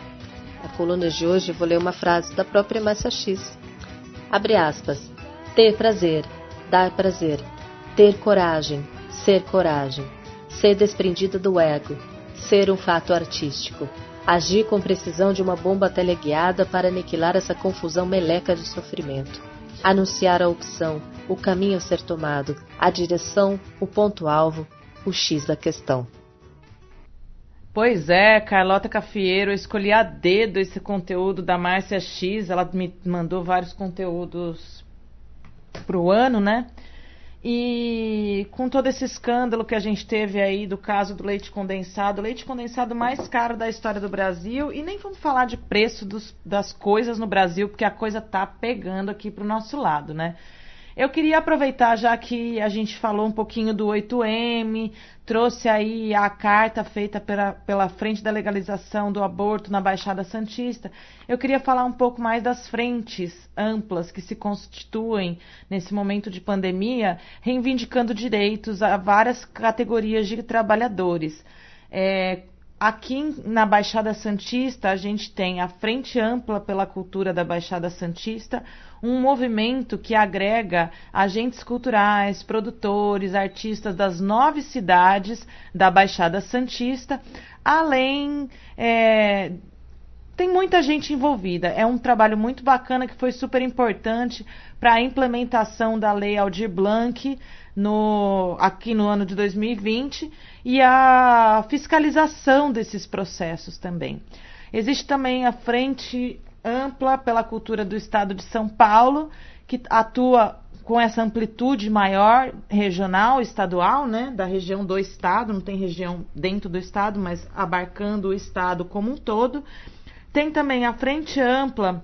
a coluna de hoje, vou ler uma frase da própria Massa X. Abre aspas. Ter prazer, dar prazer. Ter coragem, ser coragem. Ser desprendida do ego. Ser um fato artístico. Agir com precisão de uma bomba teleguiada para aniquilar essa confusão meleca de sofrimento. Anunciar a opção, o caminho a ser tomado, a direção, o ponto-alvo, o X da questão. Pois é, Carlota Cafieiro, eu escolhi a dedo esse conteúdo da Márcia X, ela me mandou vários conteúdos pro ano, né? E com todo esse escândalo que a gente teve aí do caso do leite condensado, o leite condensado mais caro da história do Brasil, e nem vamos falar de preço dos, das coisas no Brasil, porque a coisa tá pegando aqui pro nosso lado, né? Eu queria aproveitar, já que a gente falou um pouquinho do 8M, trouxe aí a carta feita pela, pela Frente da Legalização do Aborto na Baixada Santista, eu queria falar um pouco mais das frentes amplas que se constituem nesse momento de pandemia, reivindicando direitos a várias categorias de trabalhadores. É, Aqui na Baixada Santista, a gente tem a Frente Ampla pela Cultura da Baixada Santista, um movimento que agrega agentes culturais, produtores, artistas das nove cidades da Baixada Santista, além. É, tem muita gente envolvida. É um trabalho muito bacana que foi super importante para a implementação da Lei Aldir Blanc no, aqui no ano de 2020 e a fiscalização desses processos também. Existe também a Frente Ampla pela Cultura do Estado de São Paulo, que atua com essa amplitude maior regional, estadual, né, da região do estado, não tem região dentro do estado, mas abarcando o estado como um todo. Tem também a frente ampla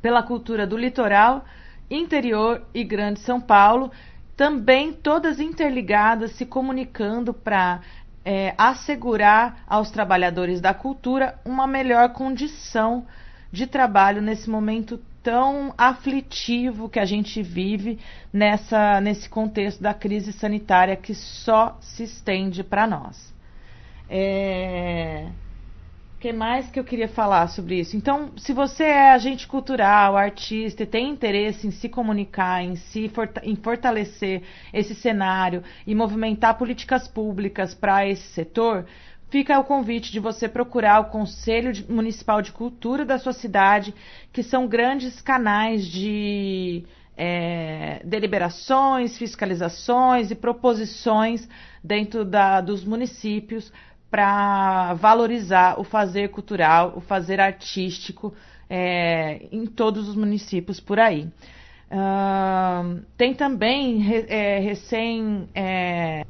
pela cultura do litoral, interior e Grande São Paulo, também todas interligadas, se comunicando para é, assegurar aos trabalhadores da cultura uma melhor condição de trabalho nesse momento tão aflitivo que a gente vive nessa, nesse contexto da crise sanitária que só se estende para nós. É, que mais que eu queria falar sobre isso? Então, se você é agente cultural, artista e tem interesse em se comunicar, em se em fortalecer esse cenário e movimentar políticas públicas para esse setor, fica o convite de você procurar o Conselho Municipal de Cultura da sua cidade, que são grandes canais de é, deliberações, fiscalizações e proposições dentro da, dos municípios para valorizar o fazer cultural, o fazer artístico é, em todos os municípios por aí. Uh, tem também é, recém é,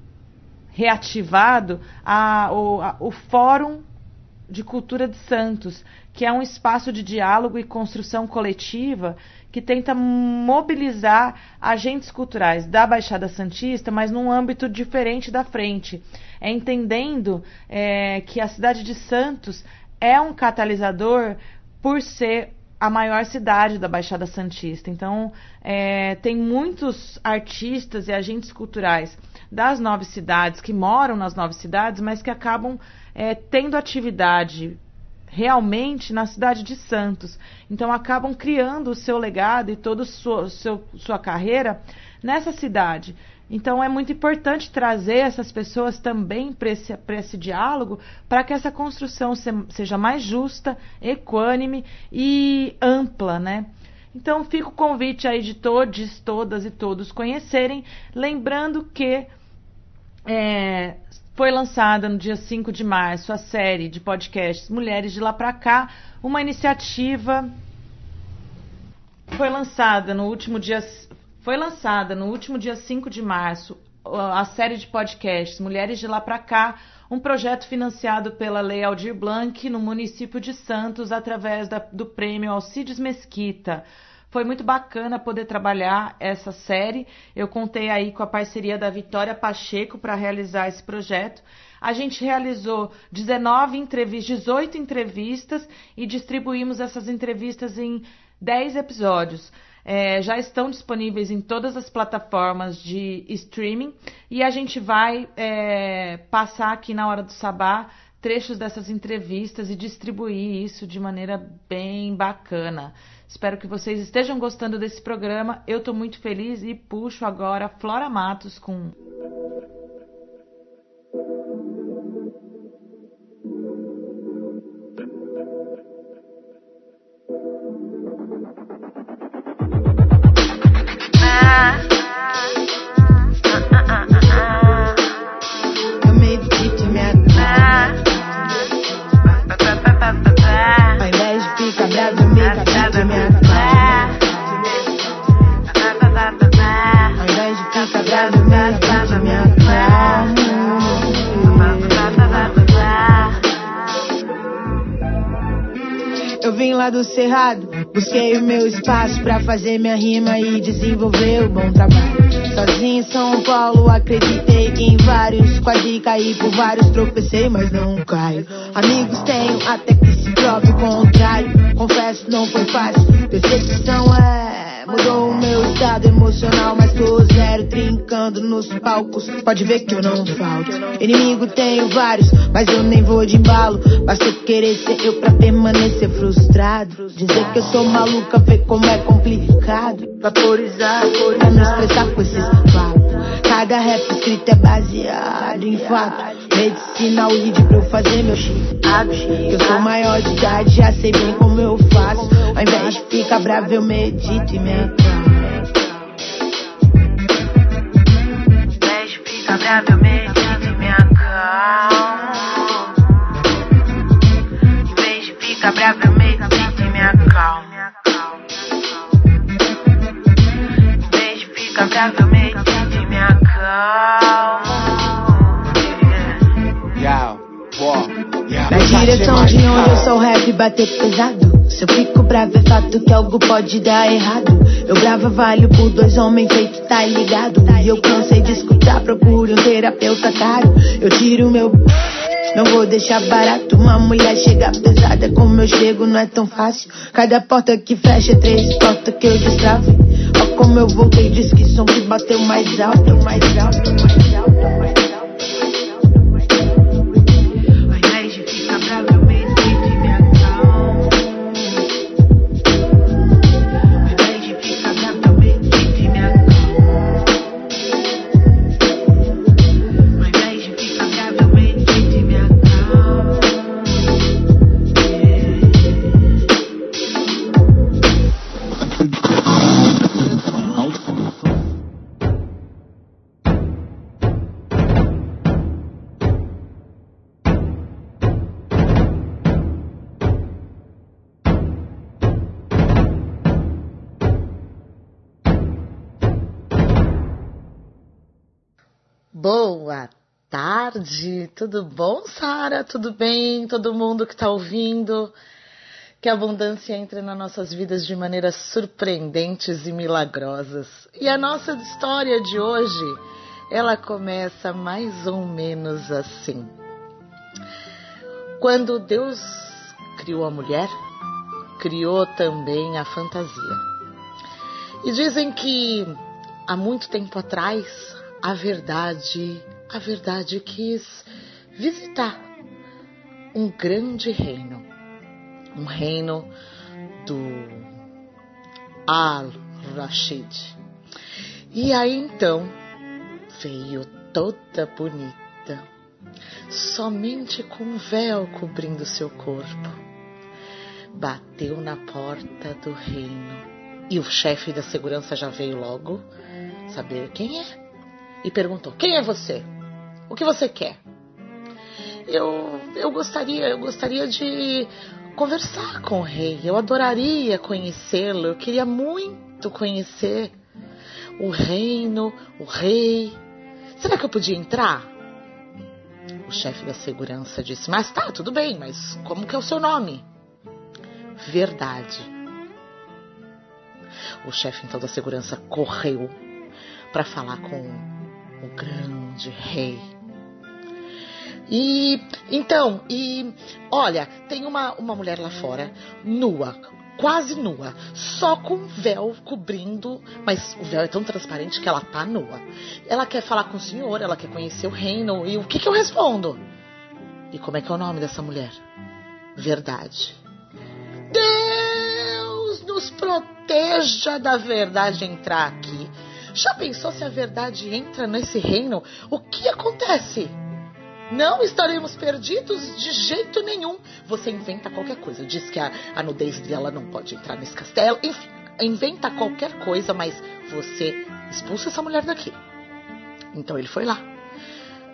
reativado a, o, a, o Fórum de Cultura de Santos, que é um espaço de diálogo e construção coletiva que tenta mobilizar agentes culturais da Baixada Santista, mas num âmbito diferente da frente. É entendendo é, que a cidade de Santos é um catalisador por ser a maior cidade da Baixada Santista. Então, é, tem muitos artistas e agentes culturais das nove cidades que moram nas nove cidades, mas que acabam é, tendo atividade realmente na cidade de Santos. Então, acabam criando o seu legado e toda sua, seu, sua carreira nessa cidade. Então é muito importante trazer essas pessoas também para esse, esse diálogo, para que essa construção se, seja mais justa, equânime e ampla, né? Então fica o convite aí de todos, todas e todos conhecerem, lembrando que é, foi lançada no dia 5 de março a série de podcasts Mulheres de Lá Pra Cá, uma iniciativa foi lançada no último dia foi lançada no último dia 5 de março a série de podcasts Mulheres de Lá Pra Cá, um projeto financiado pela Lei Aldir Blanc no município de Santos através da, do prêmio Alcides Mesquita. Foi muito bacana poder trabalhar essa série. Eu contei aí com a parceria da Vitória Pacheco para realizar esse projeto. A gente realizou 19 entrevistas, 18 entrevistas e distribuímos essas entrevistas em 10 episódios é, já estão disponíveis em todas as plataformas de streaming e a gente vai é, passar aqui na hora do sabá trechos dessas entrevistas e distribuir isso de maneira bem bacana. Espero que vocês estejam gostando desse programa. Eu estou muito feliz e puxo agora Flora Matos com Eu lá do Cerrado, busquei o meu espaço pra fazer minha rima e desenvolver o bom trabalho. Sozinho em São Paulo, acreditei em vários. Quase caí por vários, tropecei, mas não caio. Amigos tenho, até que se prove o contrário. Confesso, não foi fácil. Decepção é Mudou o emocional, mas tô zero trincando nos palcos. Pode ver que eu não falto. Inimigo tenho vários, mas eu nem vou de embalo. Basta querer ser eu pra permanecer frustrado. Dizer que eu sou maluca, ver como é complicado. Vaporizar, pra me expressar com esses papos. Cada rap escrito é baseado em fato. Medicina o lead pra eu fazer meu chip. Eu sou maior de idade, já sei bem como eu faço. Ao invés de ficar bravo, eu medito e me acalmo. De ficar bravo, eu medito e me acalmo. Em vez de ficar eu e me acalmo. Em vez de ficar eu e me acalmo. Na direção de onde eu sou rap bater pesado. Se eu fico bravo é fato que algo pode dar errado. Eu brava valho por dois homens feito tá ligado. E eu cansei de escutar, procure um terapeuta caro. Eu tiro meu. Não vou deixar barato uma mulher chegar pesada como eu chego, não é tão fácil. Cada porta que fecha é três portas que eu destravo. Ó como eu voltei, diz que som que bateu mais alto, mais alto, mais alto, mais alto. Tarde, tudo bom, Sara? Tudo bem? Todo mundo que está ouvindo? Que a abundância entre nas nossas vidas de maneiras surpreendentes e milagrosas. E a nossa história de hoje, ela começa mais ou menos assim. Quando Deus criou a mulher, criou também a fantasia. E dizem que há muito tempo atrás a verdade, a verdade quis visitar um grande reino, um reino do Al-Rashid. E aí então veio toda bonita, somente com um véu cobrindo seu corpo. Bateu na porta do reino e o chefe da segurança já veio logo saber quem é e perguntou: Quem é você? O que você quer? Eu, eu gostaria, eu gostaria de conversar com o rei. Eu adoraria conhecê-lo. Eu queria muito conhecer o reino, o rei. Será que eu podia entrar? O chefe da segurança disse: Mas tá, tudo bem, mas como que é o seu nome? Verdade. O chefe então da segurança correu para falar com o grande rei. E então, e olha, tem uma, uma mulher lá fora, nua, quase nua, só com um véu cobrindo, mas o véu é tão transparente que ela tá nua. Ela quer falar com o senhor, ela quer conhecer o reino, e o que, que eu respondo? E como é que é o nome dessa mulher? Verdade. Deus nos proteja da verdade entrar aqui. Já pensou se a verdade entra nesse reino? O que acontece? Não estaremos perdidos de jeito nenhum. Você inventa qualquer coisa. Diz que a, a nudez dela não pode entrar nesse castelo. Enfim, inventa qualquer coisa, mas você expulsa essa mulher daqui. Então ele foi lá.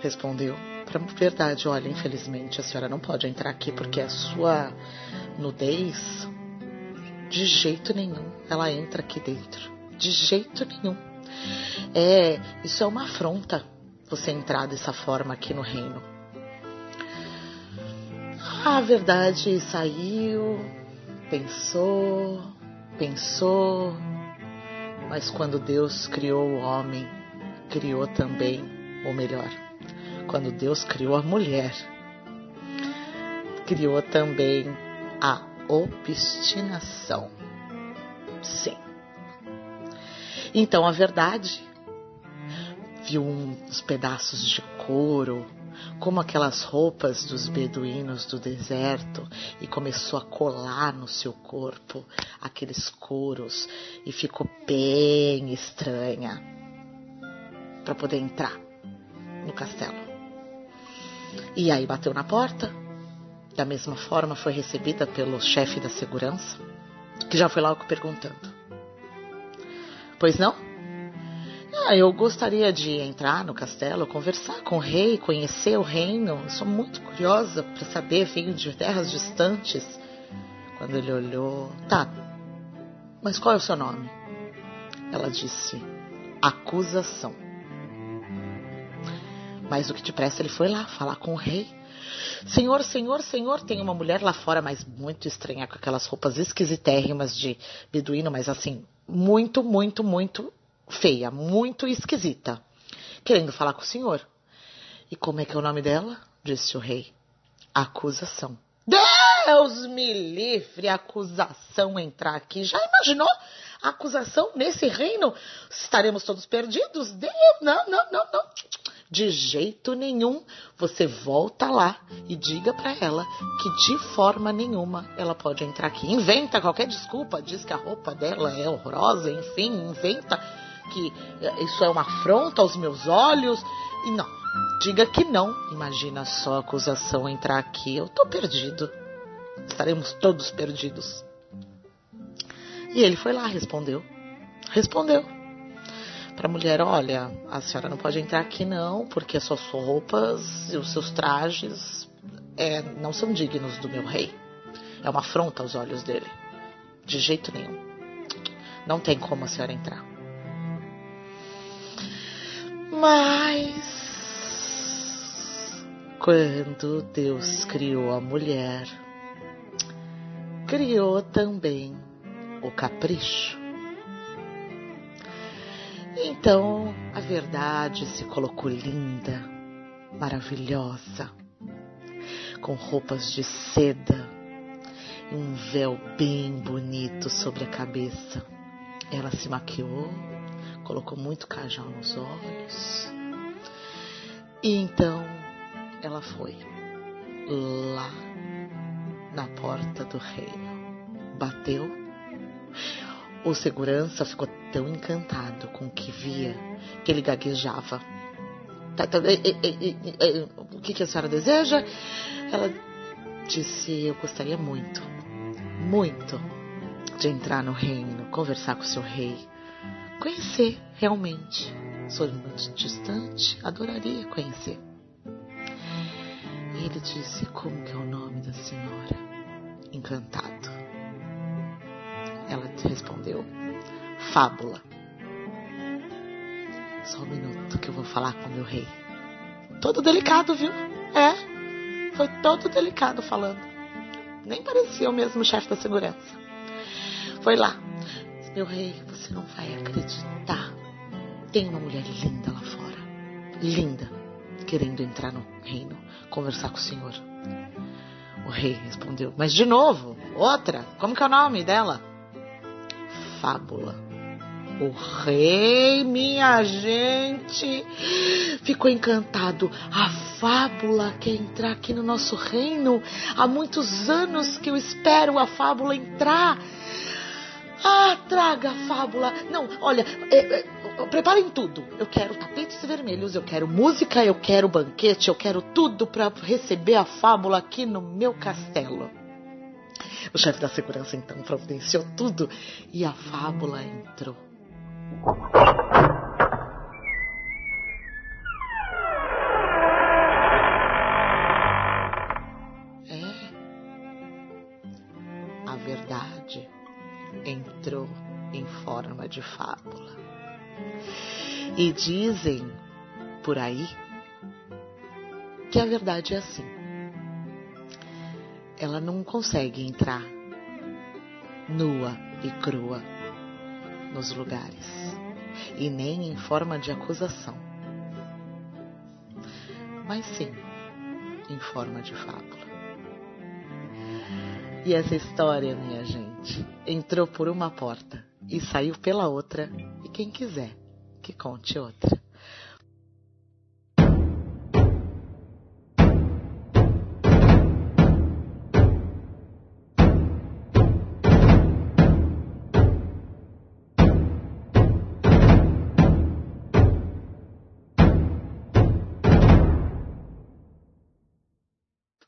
Respondeu para verdade: Olha, infelizmente a senhora não pode entrar aqui porque a sua nudez, de jeito nenhum, ela entra aqui dentro. De jeito nenhum. É, isso é uma afronta você entrar dessa forma aqui no reino. A verdade saiu, pensou, pensou, mas quando Deus criou o homem, criou também, ou melhor, quando Deus criou a mulher, criou também a obstinação. Sim. Então a verdade viu uns pedaços de couro, como aquelas roupas dos beduínos do deserto, e começou a colar no seu corpo aqueles couros e ficou bem estranha para poder entrar no castelo. E aí bateu na porta. Da mesma forma foi recebida pelo chefe da segurança, que já foi logo perguntando: Pois não? Ah, eu gostaria de entrar no castelo, conversar com o rei, conhecer o reino. sou muito curiosa para saber, venho de terras distantes. Quando ele olhou, tá, mas qual é o seu nome? Ela disse, acusação. Mas o que depressa ele foi lá falar com o rei. Senhor, senhor, senhor, tem uma mulher lá fora, mas muito estranha, com aquelas roupas esquisitérrimas de beduíno, mas assim, muito, muito, muito feia, muito esquisita, querendo falar com o senhor. E como é que é o nome dela? Disse o rei. Acusação. Deus me livre, acusação entrar aqui. Já imaginou? Acusação nesse reino? Estaremos todos perdidos? Deus, não, não, não, não. De jeito nenhum. Você volta lá e diga para ela que de forma nenhuma ela pode entrar aqui. Inventa qualquer desculpa, diz que a roupa dela é horrorosa, enfim, inventa que isso é uma afronta aos meus olhos. E não, diga que não. Imagina só a acusação entrar aqui. Eu tô perdido. Estaremos todos perdidos. E ele foi lá, respondeu. Respondeu para a mulher: Olha, a senhora não pode entrar aqui não, porque as suas roupas e os seus trajes é, não são dignos do meu rei. É uma afronta aos olhos dele. De jeito nenhum. Não tem como a senhora entrar. Mas Quando Deus criou a mulher, criou também o capricho. Então a verdade se colocou linda, maravilhosa, com roupas de seda e um véu bem bonito sobre a cabeça. Ela se maquiou, colocou muito cajal nos olhos. E então ela foi lá na porta do reino. Bateu. O segurança ficou tão encantado com o que via que ele gaguejava. Tá, tá, e, e, e, o que, que a senhora deseja? Ela disse: Eu gostaria muito, muito de entrar no reino, conversar com o seu rei, conhecer realmente. Sou muito distante, adoraria conhecer. E ele disse: Como que é o nome da senhora? Encantado. Ela respondeu: Fábula. Só um minuto que eu vou falar com meu rei. Todo delicado, viu? É. Foi todo delicado falando. Nem parecia o mesmo chefe da segurança. Foi lá. Meu rei, você não vai acreditar. Tem uma mulher linda lá fora. Linda. Querendo entrar no reino, conversar com o senhor. O rei respondeu: Mas de novo, outra? Como que é o nome dela? Fábula. O rei, minha gente, ficou encantado. A fábula quer entrar aqui no nosso reino. Há muitos anos que eu espero a fábula entrar. Ah, traga a fábula. Não, olha, é, é, preparem tudo. Eu quero tapetes vermelhos, eu quero música, eu quero banquete, eu quero tudo para receber a fábula aqui no meu castelo. O chefe da segurança então providenciou tudo e a fábula entrou. De fábula. E dizem por aí que a verdade é assim. Ela não consegue entrar nua e crua nos lugares e nem em forma de acusação, mas sim em forma de fábula. E essa história, minha gente, entrou por uma porta e saiu pela outra, e quem quiser que conte outra.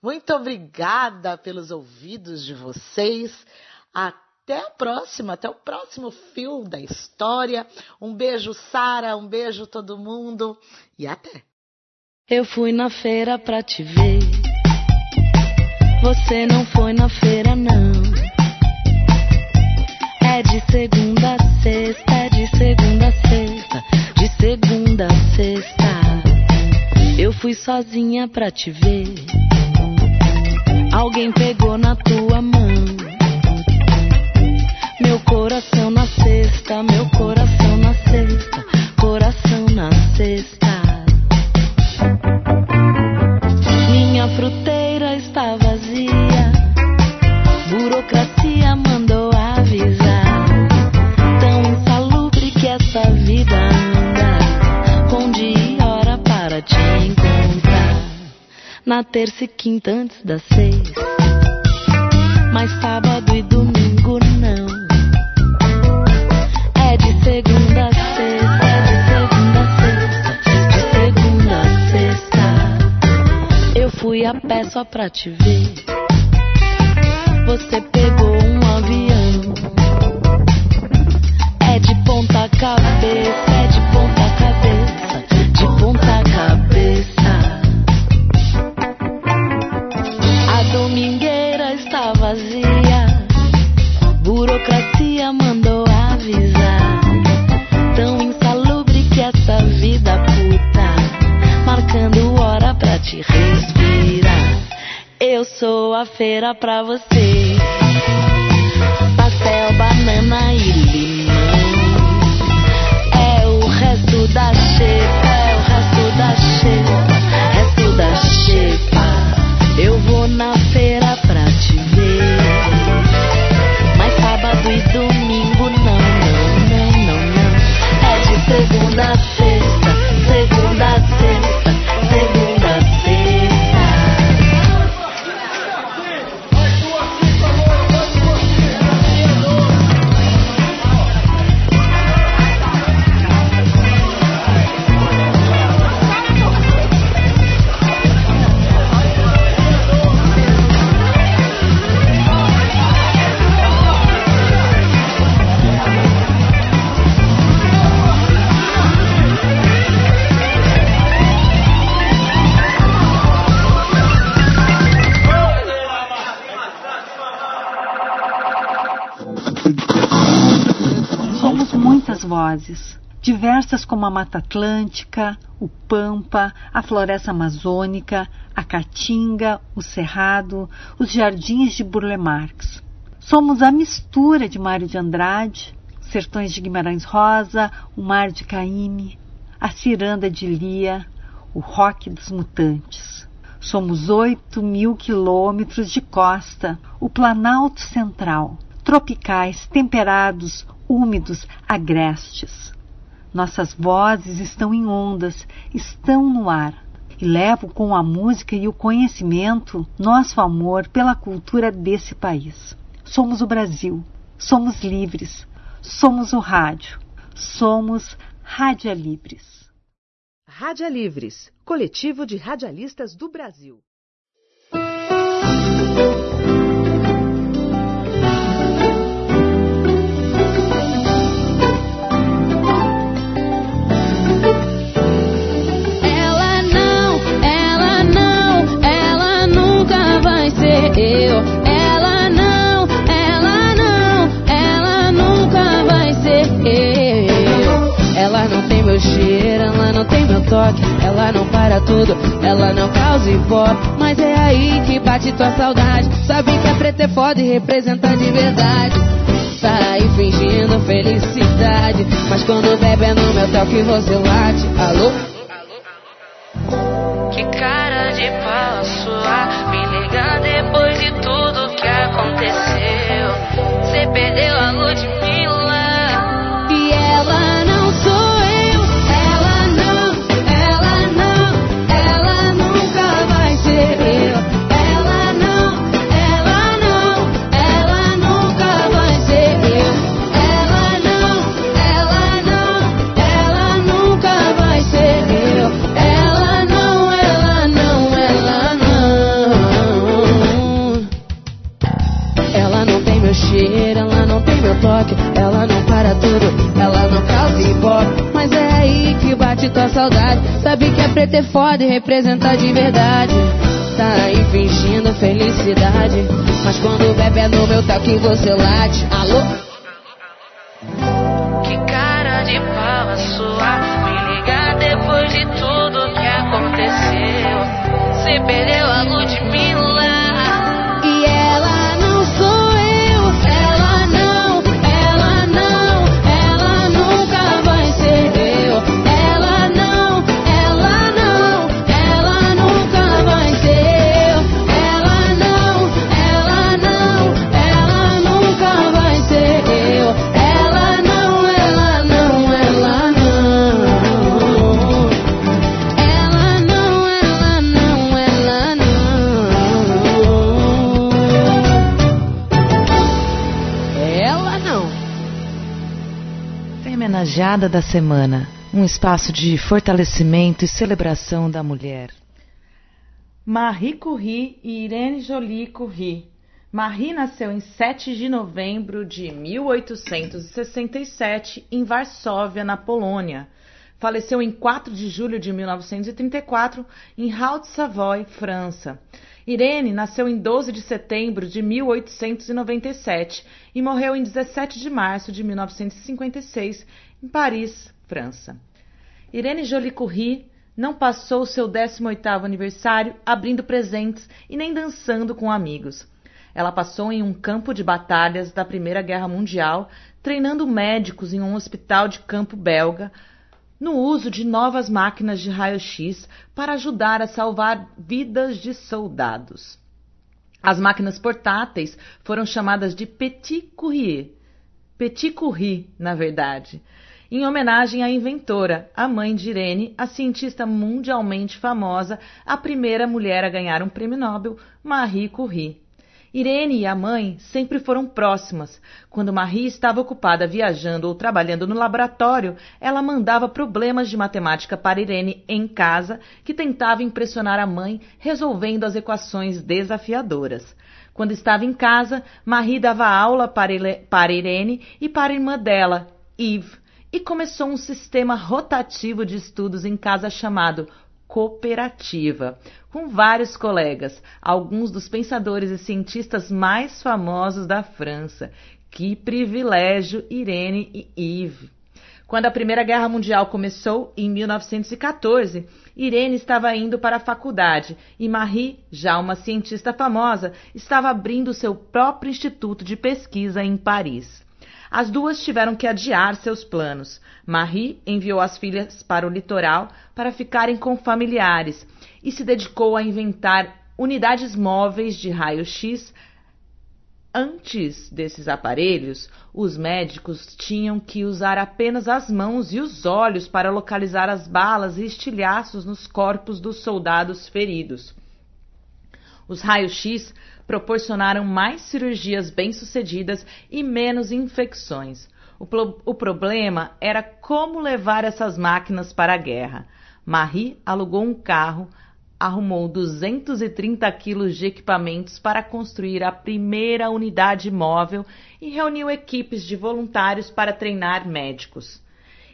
Muito obrigada pelos ouvidos de vocês. Até a próxima, até o próximo fio da história. Um beijo, Sara, um beijo todo mundo e até. Eu fui na feira pra te ver. Você não foi na feira, não. É de segunda a sexta, é de segunda a sexta, de segunda a sexta. Eu fui sozinha pra te ver. Alguém pegou na tua mão. Meu coração na cesta, meu coração na cesta, coração na cesta. Minha fruteira está vazia. Burocracia mandou avisar. Tão insalubre que essa vida anda. Com dia e hora para te encontrar na terça e quinta antes das seis. Mas sábado e domingo só pra te ver. Você pegou um avião. É de ponta cabeça, feira pra você. Diversas como a Mata Atlântica, o Pampa, a Floresta Amazônica, a Caatinga, o Cerrado, os Jardins de Burle Marx. Somos a mistura de Mário de Andrade, Sertões de Guimarães Rosa, o Mar de Caíme, a Ciranda de Lia, o Rock dos Mutantes. Somos oito mil quilômetros de costa, o Planalto Central, tropicais, temperados, úmidos, agrestes. Nossas vozes estão em ondas, estão no ar. E levo com a música e o conhecimento nosso amor pela cultura desse país. Somos o Brasil, somos livres, somos o rádio, somos Rádia Livres. Rádia Livres, coletivo de radialistas do Brasil. Toque, ela não para tudo, ela não causa ibope. Mas é aí que bate tua saudade. Sabe que é preto é foda e representa de verdade. Tá aí fingindo felicidade, mas quando bebe é no meu toque você late. Alô? Que cara de pau a sua Me ligar tua saudade. Sabe que é preto é foda e representa de verdade. Tá aí fingindo felicidade. Mas quando bebe é no meu toque você late. Alô? Que cara de pau a sua Me ligar depois de tudo que aconteceu Você perdeu a Ludmilla Homenageada da semana, um espaço de fortalecimento e celebração da mulher. Marie Curie e Irene Jolie Curie. Marie nasceu em 7 de novembro de 1867 em Varsóvia, na Polônia. Faleceu em 4 de julho de 1934 em Haute-Savoie, França. Irene nasceu em 12 de setembro de 1897 e morreu em 17 de março de 1956 em Paris, França. Irene Jolie não passou seu 18º aniversário abrindo presentes e nem dançando com amigos. Ela passou em um campo de batalhas da Primeira Guerra Mundial, treinando médicos em um hospital de campo belga, no uso de novas máquinas de raio-x para ajudar a salvar vidas de soldados. As máquinas portáteis foram chamadas de Petit Courrier. Petit Courrier, na verdade em homenagem à inventora, a mãe de Irene, a cientista mundialmente famosa, a primeira mulher a ganhar um prêmio Nobel, Marie Curie. Irene e a mãe sempre foram próximas. Quando Marie estava ocupada viajando ou trabalhando no laboratório, ela mandava problemas de matemática para Irene em casa, que tentava impressionar a mãe resolvendo as equações desafiadoras. Quando estava em casa, Marie dava aula para Irene e para a irmã dela, Yves e começou um sistema rotativo de estudos em casa chamado Cooperativa, com vários colegas, alguns dos pensadores e cientistas mais famosos da França. Que privilégio, Irene e Yves! Quando a Primeira Guerra Mundial começou, em 1914, Irene estava indo para a faculdade e Marie, já uma cientista famosa, estava abrindo seu próprio instituto de pesquisa em Paris. As duas tiveram que adiar seus planos. Marie enviou as filhas para o litoral para ficarem com familiares e se dedicou a inventar unidades móveis de raio-x. Antes desses aparelhos, os médicos tinham que usar apenas as mãos e os olhos para localizar as balas e estilhaços nos corpos dos soldados feridos. Os raios-x proporcionaram mais cirurgias bem-sucedidas e menos infecções. O, o, problema era como levar essas máquinas para a guerra. Marie alugou um carro, arrumou 230 quilos de equipamentos para construir a primeira unidade móvel e reuniu equipes de voluntários para treinar médicos.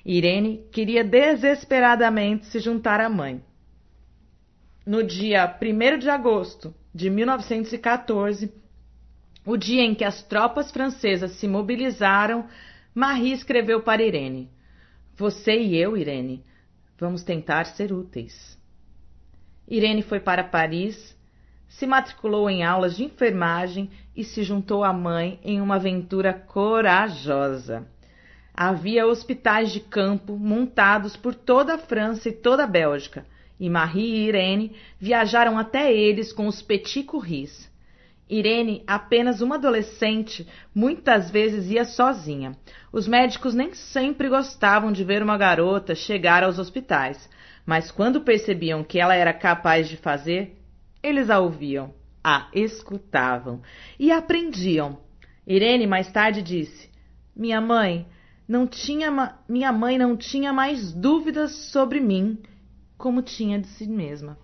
Irene queria desesperadamente se juntar à mãe. No dia 1 de agosto de 1914, o dia em que as tropas francesas se mobilizaram, Marie escreveu para Irene: Você e eu, Irene, vamos tentar ser úteis. Irene foi para Paris, se matriculou em aulas de enfermagem e se juntou à mãe em uma aventura corajosa. Havia hospitais de campo montados por toda a França e toda a Bélgica e Marie e Irene viajaram até eles com os Petit Courris. Irene, apenas uma adolescente, muitas vezes ia sozinha. Os médicos nem sempre gostavam de ver uma garota chegar aos hospitais, mas quando percebiam que ela era capaz de fazer, eles a ouviam, a escutavam e aprendiam. Irene mais tarde disse: Minha mãe não tinha minha mãe não tinha mais dúvidas sobre mim como tinha de si mesma.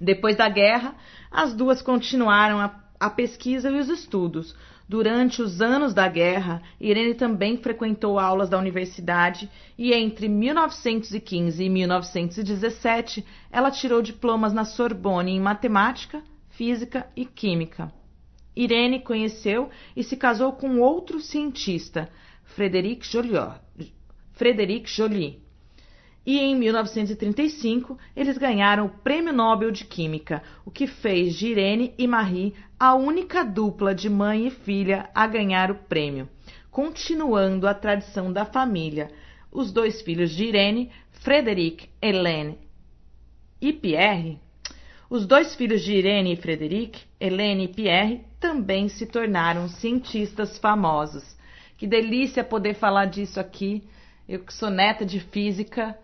Depois da guerra, as duas continuaram a, a pesquisa e os estudos. Durante os anos da guerra, Irene também frequentou aulas da universidade e entre 1915 e 1917 ela tirou diplomas na Sorbonne em matemática, física e química. Irene conheceu e se casou com outro cientista, Frédéric Joliot. Frédéric Joly, e em 1935 eles ganharam o Prêmio Nobel de Química, o que fez de Irene e Marie a única dupla de mãe e filha a ganhar o prêmio, continuando a tradição da família. Os dois filhos de Irene, Frederic, Hélène e Pierre, os dois filhos de Irene e Frederic, Helene e Pierre, também se tornaram cientistas famosos. Que delícia poder falar disso aqui. Eu que sou neta de física,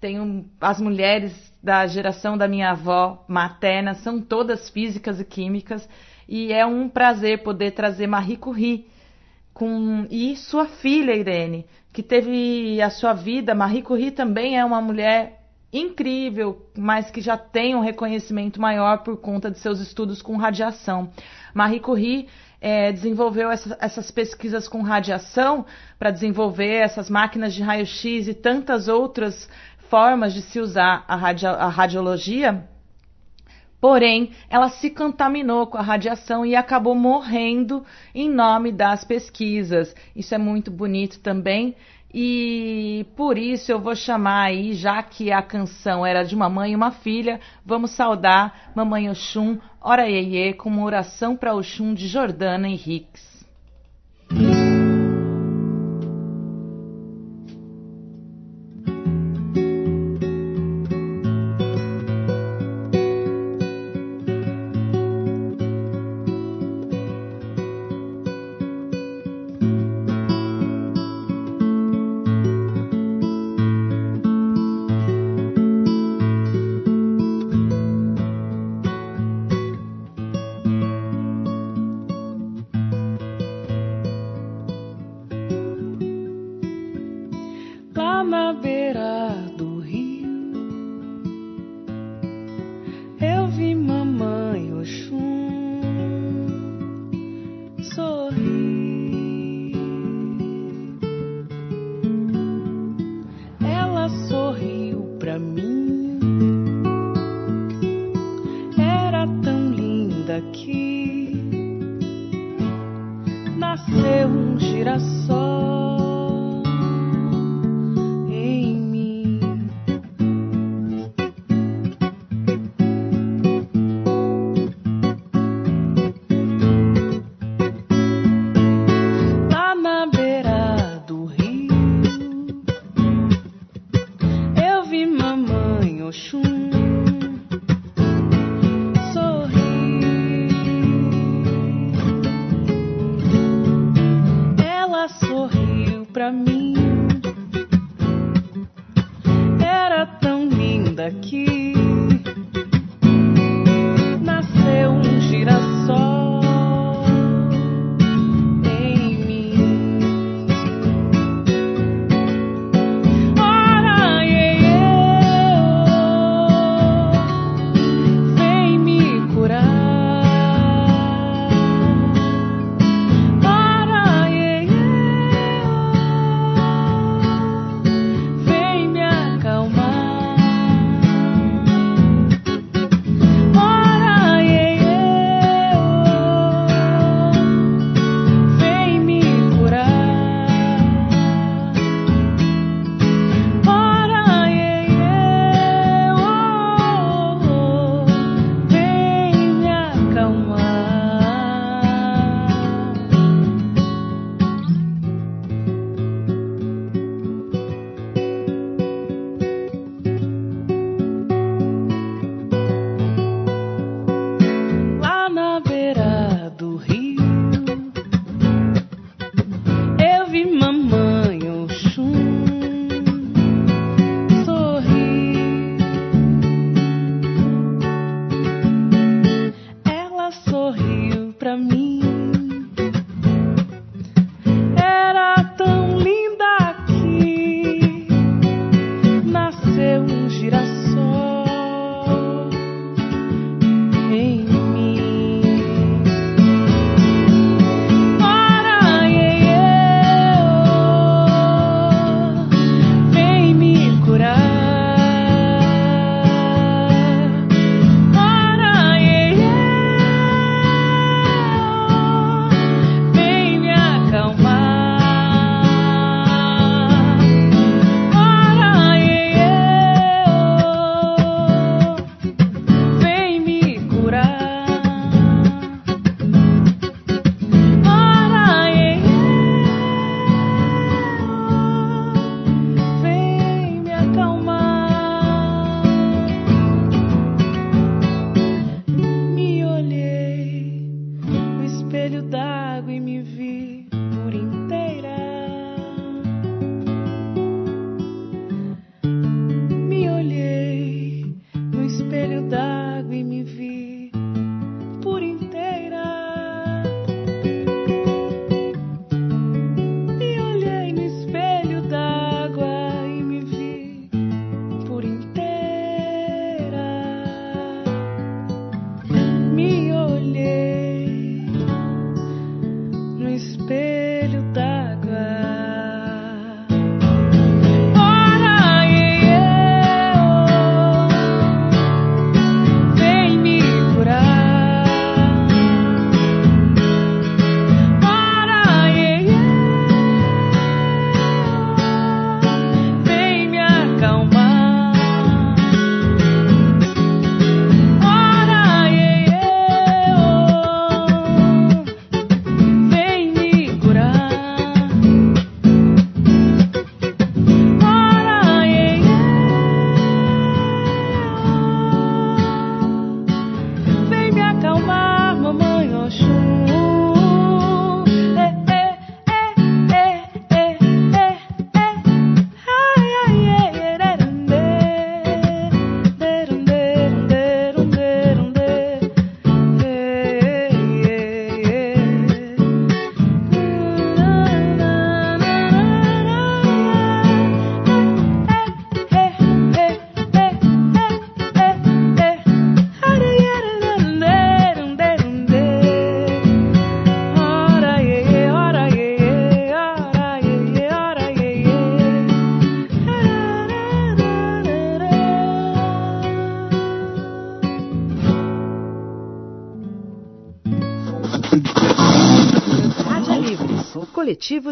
tenho as mulheres da geração da minha avó materna, são todas físicas e químicas, e é um prazer poder trazer Marie Curie com e sua filha Irene, que teve a sua vida. Marie Curie também é uma mulher incrível, mas que já tem um reconhecimento maior por conta de seus estudos com radiação. Marie Curie é, desenvolveu essa, essas pesquisas com radiação para desenvolver essas máquinas de raio-x e tantas outras formas de se usar a, a radiologia, porém ela se contaminou com a radiação e acabou morrendo em nome das pesquisas. Isso é muito bonito também. E por isso eu vou chamar aí, já que a canção era de uma mãe e uma filha, vamos saudar Mamãe Oxum, Ora Iê, com uma oração para Oxum de Jordana Henriques.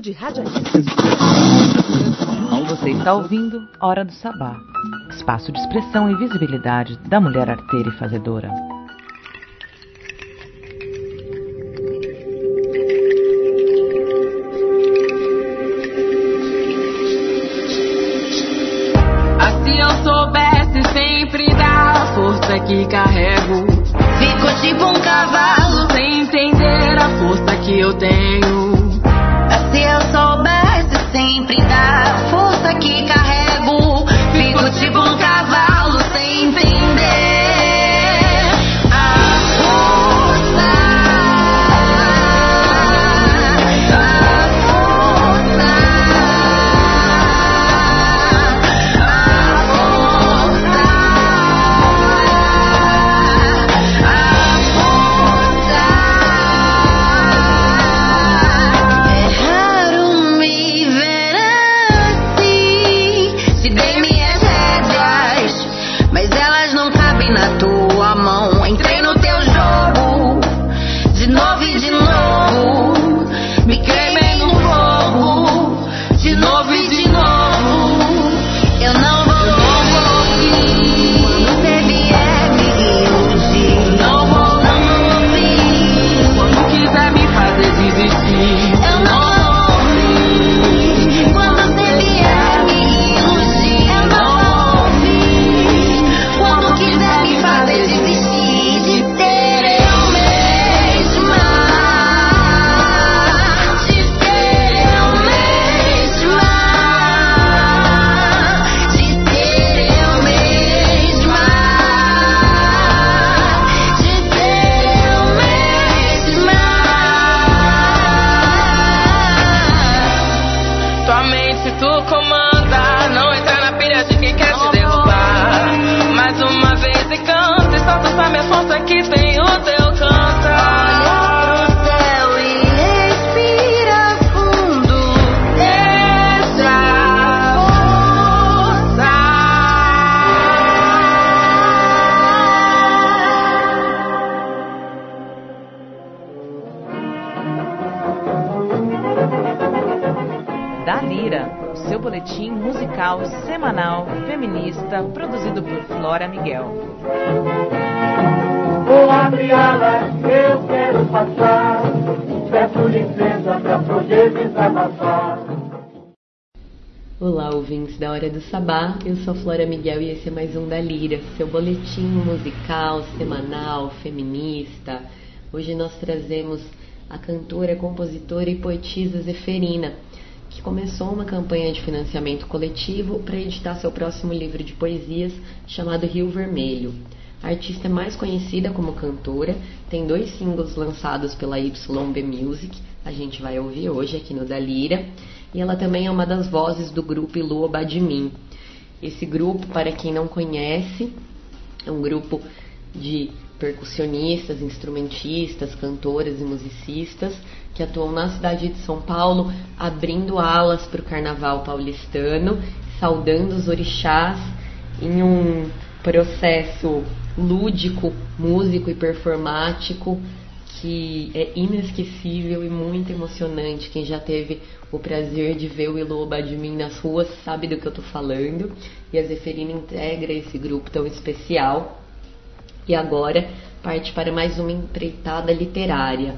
De radialistas. Você está ouvindo Hora do Sabá, espaço de expressão e visibilidade da mulher arteira e fazedora. Se eu soubesse sempre da força que Hora do Sabá. Eu sou Flora Miguel e esse é mais um da Lira, seu boletim musical semanal feminista. Hoje nós trazemos a cantora, compositora e poetisa Zeferina, que começou uma campanha de financiamento coletivo para editar seu próximo livro de poesias chamado Rio Vermelho. A artista é mais conhecida como cantora, tem dois singles lançados pela YB Music, a gente vai ouvir hoje aqui no Dalira, e ela também é uma das vozes do grupo Ilu Badmin. Esse grupo, para quem não conhece, é um grupo de percussionistas, instrumentistas, cantoras e musicistas que atuam na cidade de São Paulo, abrindo alas para o carnaval paulistano, saudando os orixás em um processo lúdico, músico e performático que é inesquecível e muito emocionante. Quem já teve o prazer de ver o Elo Badmin nas ruas sabe do que eu tô falando. E a Zeferina integra esse grupo tão especial. E agora parte para mais uma empreitada literária.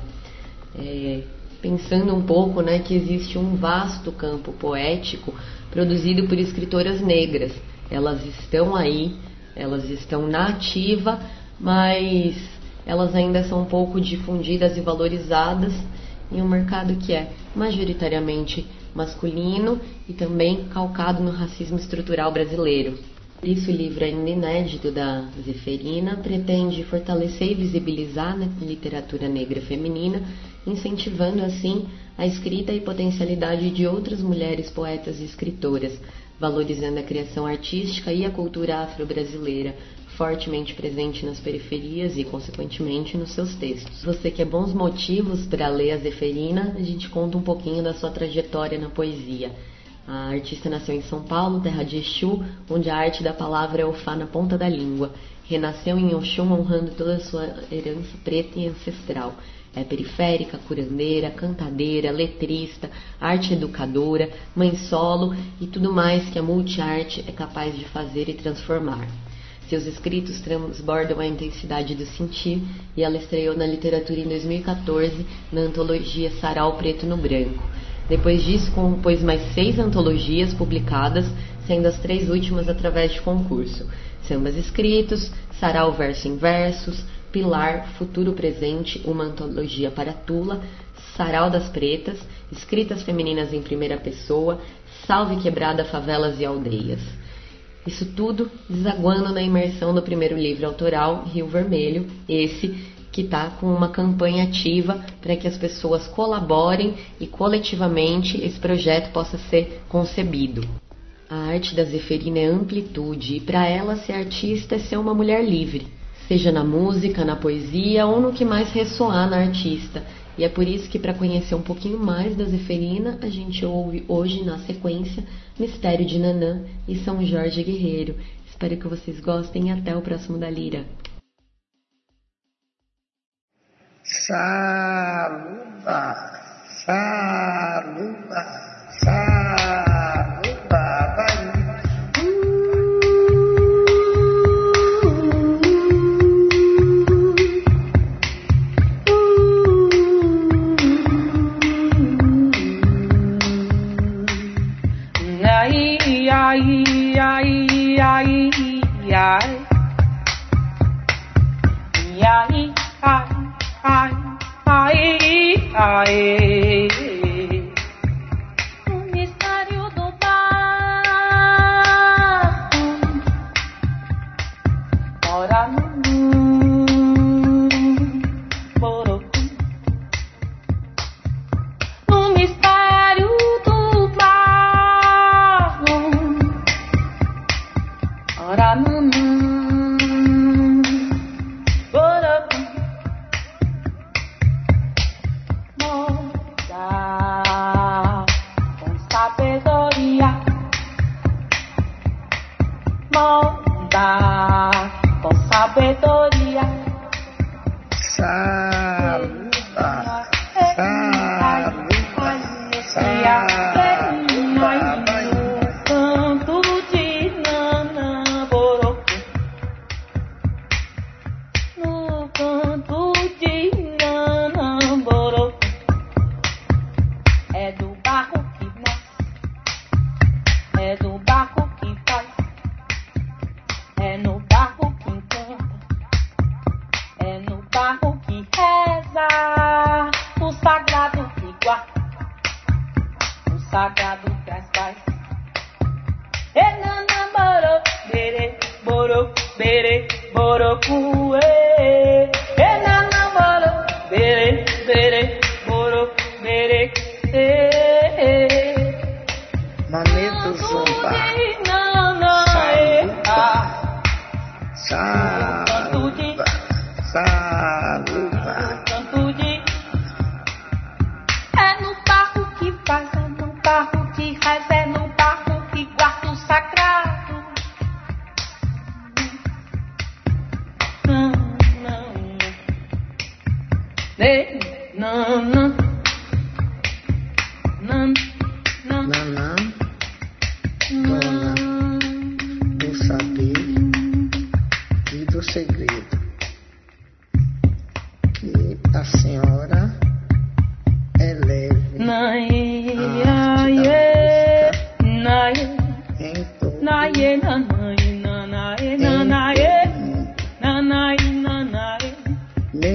É, pensando um pouco né, que existe um vasto campo poético produzido por escritoras negras. Elas estão aí, elas estão na ativa, mas elas ainda são um pouco difundidas e valorizadas em um mercado que é majoritariamente masculino e também calcado no racismo estrutural brasileiro. Isso, o livro ainda inédito da Zeferina pretende fortalecer e visibilizar a literatura negra feminina, incentivando assim a escrita e potencialidade de outras mulheres poetas e escritoras, valorizando a criação artística e a cultura afro-brasileira, fortemente presente nas periferias e, consequentemente, nos seus textos. Você quer bons motivos para ler a Zeferina? A gente conta um pouquinho da sua trajetória na poesia. A artista nasceu em São Paulo, terra de Exu, onde a arte da palavra é o fá na ponta da língua. Renasceu em Oxum, honrando toda a sua herança preta e ancestral. É periférica, curandeira, cantadeira, letrista, arte educadora, mãe solo e tudo mais que a multiarte é capaz de fazer e transformar. Seus escritos transbordam a intensidade do sentir e ela estreou na literatura em 2014 na antologia Sarau Preto no Branco. Depois disso, compôs mais seis antologias publicadas, sendo as três últimas através de concurso: Sambas Escritos, Sarau Verso em Versos, Pilar, Futuro Presente, uma antologia para Tula, Sarau das Pretas, Escritas Femininas em Primeira Pessoa, Salve Quebrada Favelas e Aldeias. Isso tudo desaguando na imersão do primeiro livro autoral, Rio Vermelho, esse que está com uma campanha ativa para que as pessoas colaborem e coletivamente esse projeto possa ser concebido. A arte da Zeferina é amplitude e para ela ser artista é ser uma mulher livre, seja na música, na poesia ou no que mais ressoar na artista. E é por isso que para conhecer um pouquinho mais da Zeferina, a gente ouve hoje na sequência Mistério de Nanã e São Jorge Guerreiro. Espero que vocês gostem e até o próximo da Lira. Saluba, saluba, I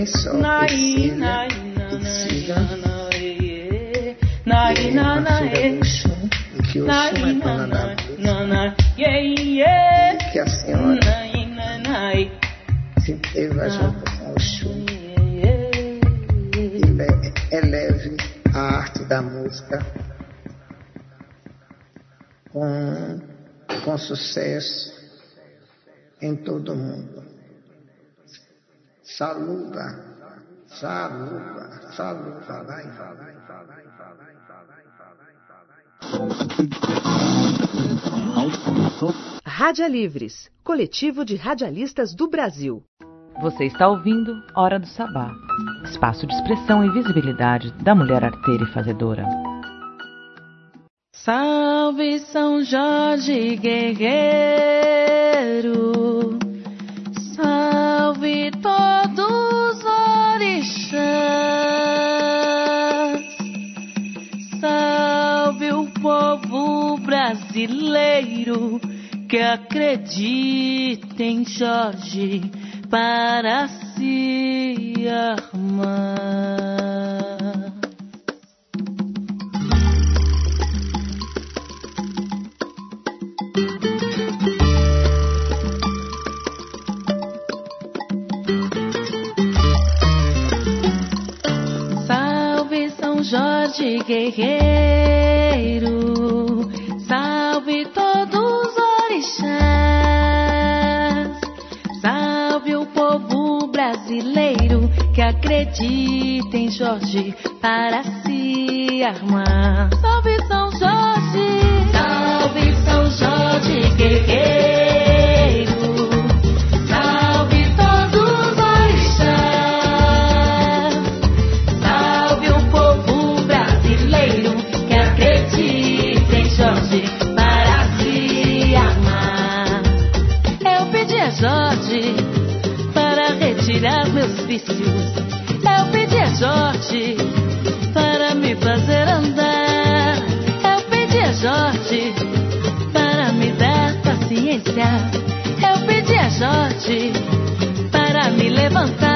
é uma filha nanae, do Oxum e que o Oxum é E que a senhora. Se teva junto com o Oxum e le- eleve a arte da música com, com sucesso em todo o mundo. Saluda, saluda, saluda, vai, vai, vai, vai, vai, Rádia Livres, coletivo de radialistas do Brasil. Você está ouvindo Hora do Sabá, espaço de expressão e visibilidade da mulher arteira e fazedora. Salve São Jorge guerreiro, brasileiro que acredita em Jorge para se armar. Salve São Jorge guerreiro, brasileiro que acredita em Jorge para se armar. Salve São Jorge, salve São Jorge guerreiro, Eu pedi a Jorge para me fazer andar. Eu pedi a Jorge para me dar paciência. Eu pedi a Jorge para me levantar.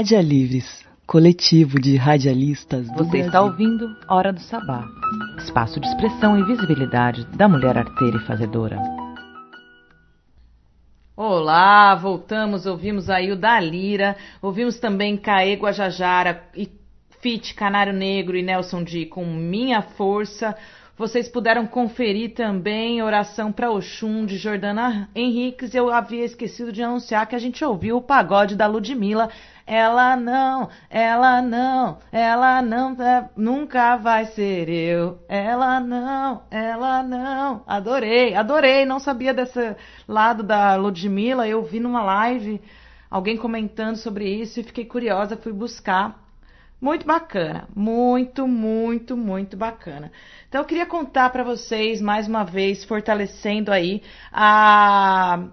Rádia Livres, coletivo de radialistas do Você está Brasil. ouvindo Hora do Sabá, espaço de expressão e visibilidade da mulher arteira e fazedora. Olá, voltamos, ouvimos aí o Dalira, ouvimos também Caê Guajajara e Fit Canário Negro e Nelson D com Minha Força. Vocês puderam conferir também Oração para Oxum de Jordana Henriques. Eu havia esquecido de anunciar que a gente ouviu o pagode da Ludmilla. Ela não, ela não, ela não, é, nunca vai ser eu. Ela não, ela não. Adorei, adorei. Não sabia desse lado da Ludmilla. Eu vi numa live alguém comentando sobre isso e fiquei curiosa, fui buscar Muito bacana, muito, muito, muito bacana. Então eu queria contar para vocês mais uma vez, fortalecendo aí a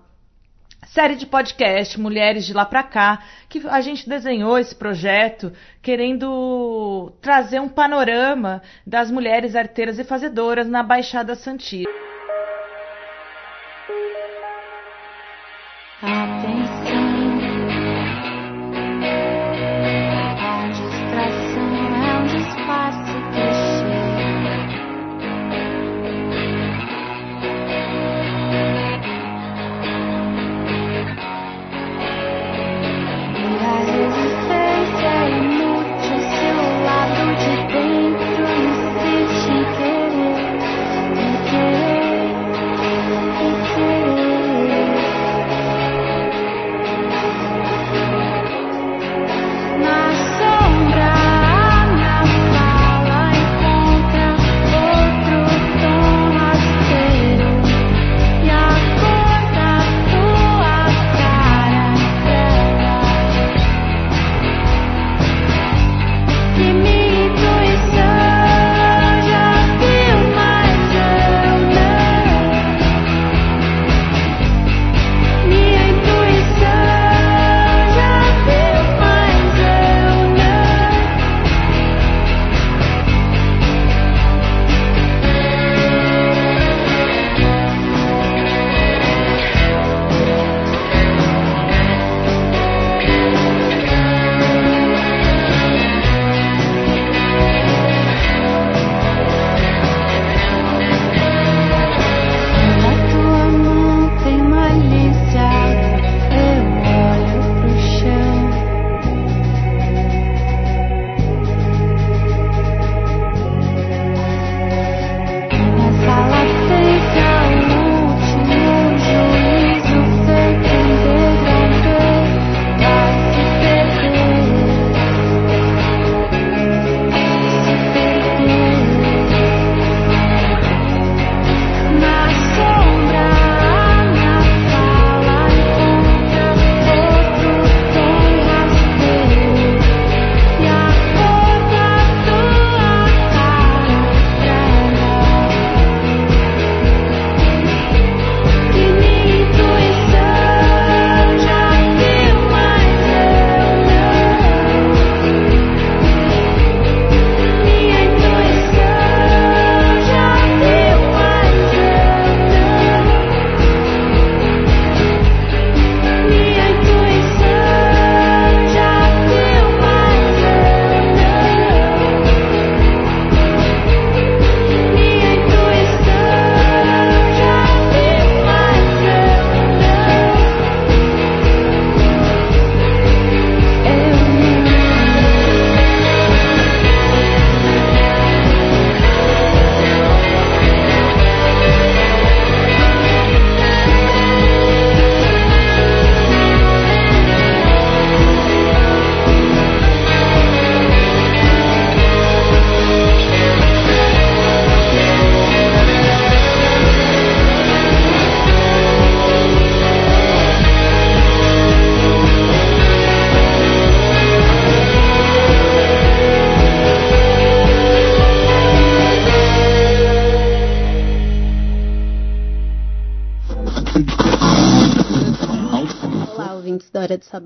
série de podcast Mulheres de lá para cá, que a gente desenhou esse projeto querendo trazer um panorama das mulheres arteiras e fazedoras na Baixada Santista. Hora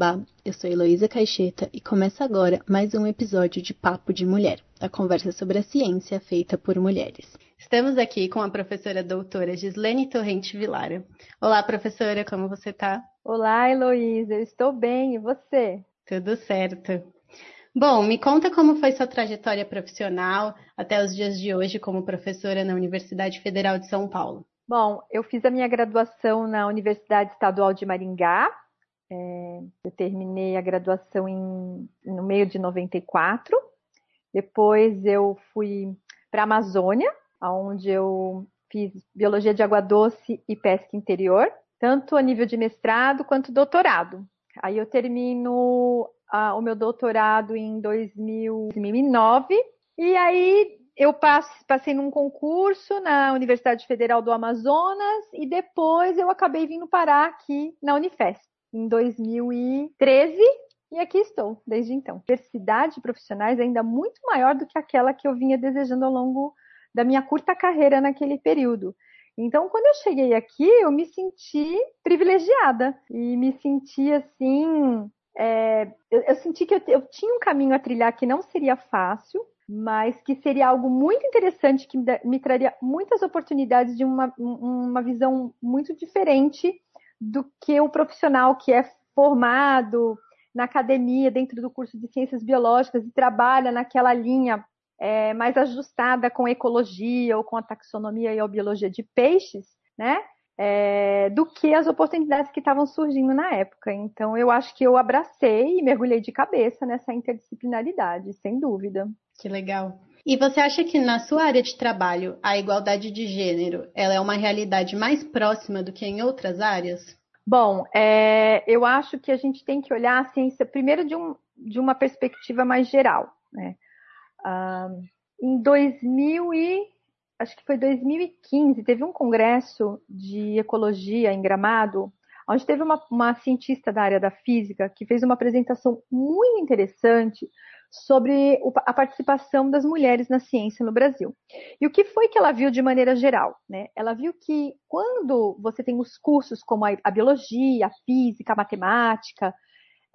de Sabá, eu sou Heloísa Caixeta e começa agora mais um episódio de Papo de Mulher, a conversa sobre a ciência feita por mulheres. Estamos aqui com a professora doutora Gislene Torrente Vilara. Olá, professora, como você está? Olá, Heloísa, eu estou bem, e você? Tudo certo. Bom, me conta como foi sua trajetória profissional até os dias de hoje como professora na Universidade Federal de São Paulo. Bom, eu fiz a minha graduação na Universidade Estadual de Maringá, é, eu terminei a graduação em, no meio de 94. Depois eu fui para a Amazônia, onde eu fiz biologia de água doce e pesca interior, tanto a nível de mestrado quanto doutorado. Aí eu termino ah, o meu doutorado em 2009 e aí eu passei num concurso na Universidade Federal do Amazonas e depois eu acabei vindo parar aqui na Unifesp em 2013 E aqui estou, desde então. Diversidade de profissionais ainda muito maior do que aquela que eu vinha desejando ao longo da minha curta carreira naquele período. Então, quando eu cheguei aqui, eu me senti privilegiada e me senti assim. É, eu, eu, senti que eu, eu tinha um caminho a trilhar que não seria fácil, mas que seria algo muito interessante, que me traria muitas oportunidades de uma, uma visão muito diferente do que o profissional que é formado na academia, dentro do curso de ciências biológicas e trabalha naquela linha é, mais ajustada com ecologia ou com a taxonomia e a biologia de peixes, né? É, do que as oportunidades que estavam surgindo na época. Então, eu acho que eu abracei e mergulhei de cabeça nessa interdisciplinaridade, sem dúvida. Que legal. E você acha que na sua área de trabalho a igualdade de gênero ela é uma realidade mais próxima do que em outras áreas? Bom, é, eu acho que a gente tem que olhar a ciência primeiro de, um, de uma perspectiva mais geral. Né? Em 2000 e acho que foi 2015 teve um congresso de ecologia em Gramado, onde teve uma, uma cientista da área da física que fez uma apresentação muito interessante sobre a participação das mulheres na ciência no Brasil. E o que foi que ela viu de maneira geral? Né? Ela viu que quando você tem os cursos como a, biologia, a física, a matemática,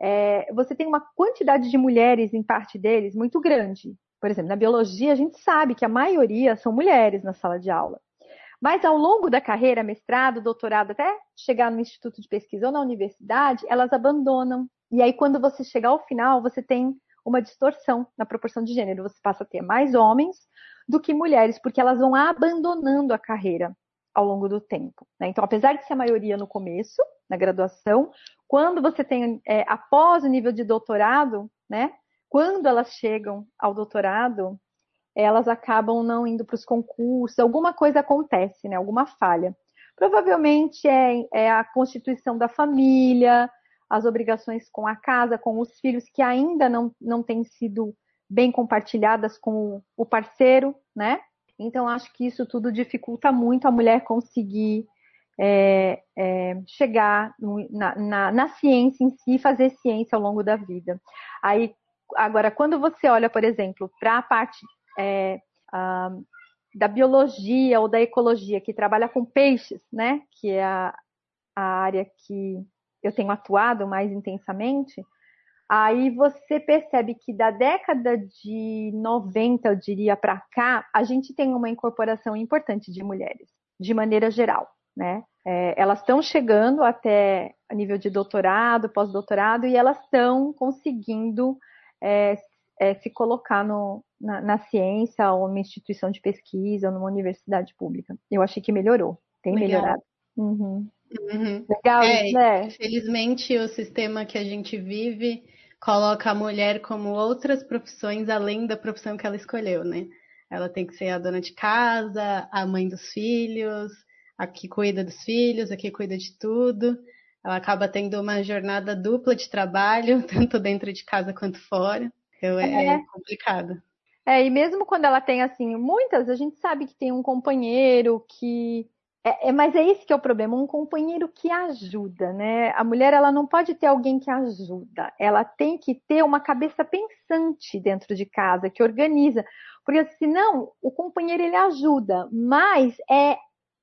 é, você tem uma quantidade de mulheres em parte deles muito grande. Por exemplo, na biologia a gente sabe que a maioria são mulheres na sala de aula. Mas ao longo da carreira, mestrado, doutorado, até chegar no instituto de pesquisa ou na universidade, elas abandonam. E aí, quando você chegar ao final, você tem uma distorção na proporção de gênero. Você passa a ter mais homens do que mulheres, porque elas vão abandonando a carreira ao longo do tempo. Né? Então, apesar de ser a maioria no começo, na graduação, quando você tem, é, após o nível de doutorado, né, quando elas chegam ao doutorado, elas acabam não indo para os concursos, alguma coisa acontece, né, alguma falha. Provavelmente é, é a constituição da família, as obrigações com a casa, com os filhos, que ainda não, não têm sido bem compartilhadas com o parceiro, né? Então, acho que isso tudo dificulta muito a mulher conseguir é, é, chegar na, na, na, ciência em si, fazer ciência ao longo da vida. Aí, agora, quando você olha, por exemplo, para a parte é, a, da biologia ou da ecologia, que trabalha com peixes, né? Que é a, a área que eu tenho atuado mais intensamente, aí você percebe que da década de 90, eu diria, para cá, a gente tem uma incorporação importante de mulheres, de maneira geral, né? É, elas estão chegando até a nível de doutorado, pós-doutorado, e elas estão conseguindo é, é, se colocar no, na, na, ciência ou numa instituição de pesquisa ou numa universidade pública. Eu achei que melhorou, tem Legal. melhorado. Uhum. Uhum. Legal, é, né? Felizmente, o sistema que a gente vive coloca a mulher como outras profissões além da profissão que ela escolheu, né? Ela tem que ser a dona de casa, a mãe dos filhos, a que cuida dos filhos, a que cuida de tudo. Ela acaba tendo uma jornada dupla de trabalho, tanto dentro de casa quanto fora. Então é, é complicado. É, e mesmo quando ela tem assim, muitas, a gente sabe que tem um companheiro que é, é, mas é esse que é o problema, um companheiro que ajuda, né? A mulher ela não pode ter alguém que ajuda, ela tem que ter uma cabeça pensante dentro de casa, que organiza, porque senão o companheiro ele ajuda, mas é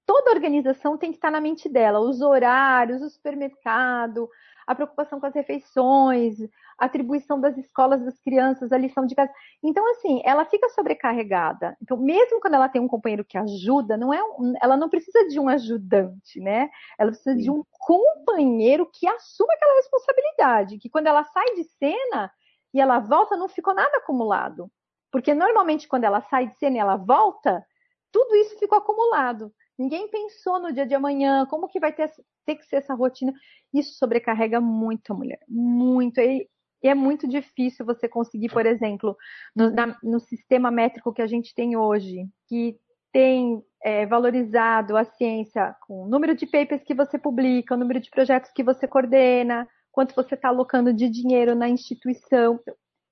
toda organização tem que estar na mente dela, os horários, o supermercado, a preocupação com as refeições, a atribuição das escolas das crianças, a lição de casa. Então, assim, ela fica sobrecarregada. Então, mesmo quando ela tem um companheiro que ajuda, não é um, ela não precisa de um ajudante, né? Ela precisa Sim. de um companheiro que assuma aquela responsabilidade, que quando ela sai de cena e ela volta, não ficou nada acumulado. Porque normalmente quando ela sai de cena e ela volta, tudo isso ficou acumulado. Ninguém pensou no dia de amanhã, como que vai ter, ter que ser essa rotina. Isso sobrecarrega muito a mulher, muito. E, é muito difícil você conseguir, por exemplo, no, na, no sistema métrico que a gente tem hoje, que tem é, valorizado a ciência com o número de papers que você publica, o número de projetos que você coordena, quanto você está alocando de dinheiro na instituição.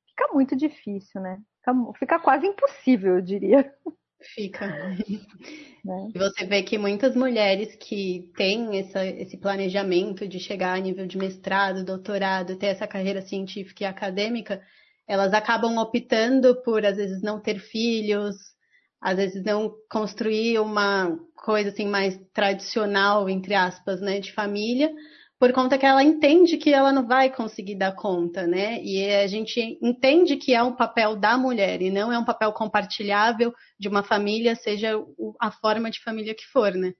Fica muito difícil, né? Fica, fica quase impossível, eu diria. Fica. Né? E você vê que muitas mulheres que têm essa, esse planejamento de chegar a nível de mestrado, doutorado, ter essa carreira científica e acadêmica, elas acabam optando por, às vezes, não ter filhos, às vezes não construir uma coisa assim mais tradicional, entre aspas, né, de família, por conta que ela entende que ela não vai conseguir dar conta, né? E a gente entende que é um papel da mulher e não é um papel compartilhável de uma família, seja a forma de família que for, né?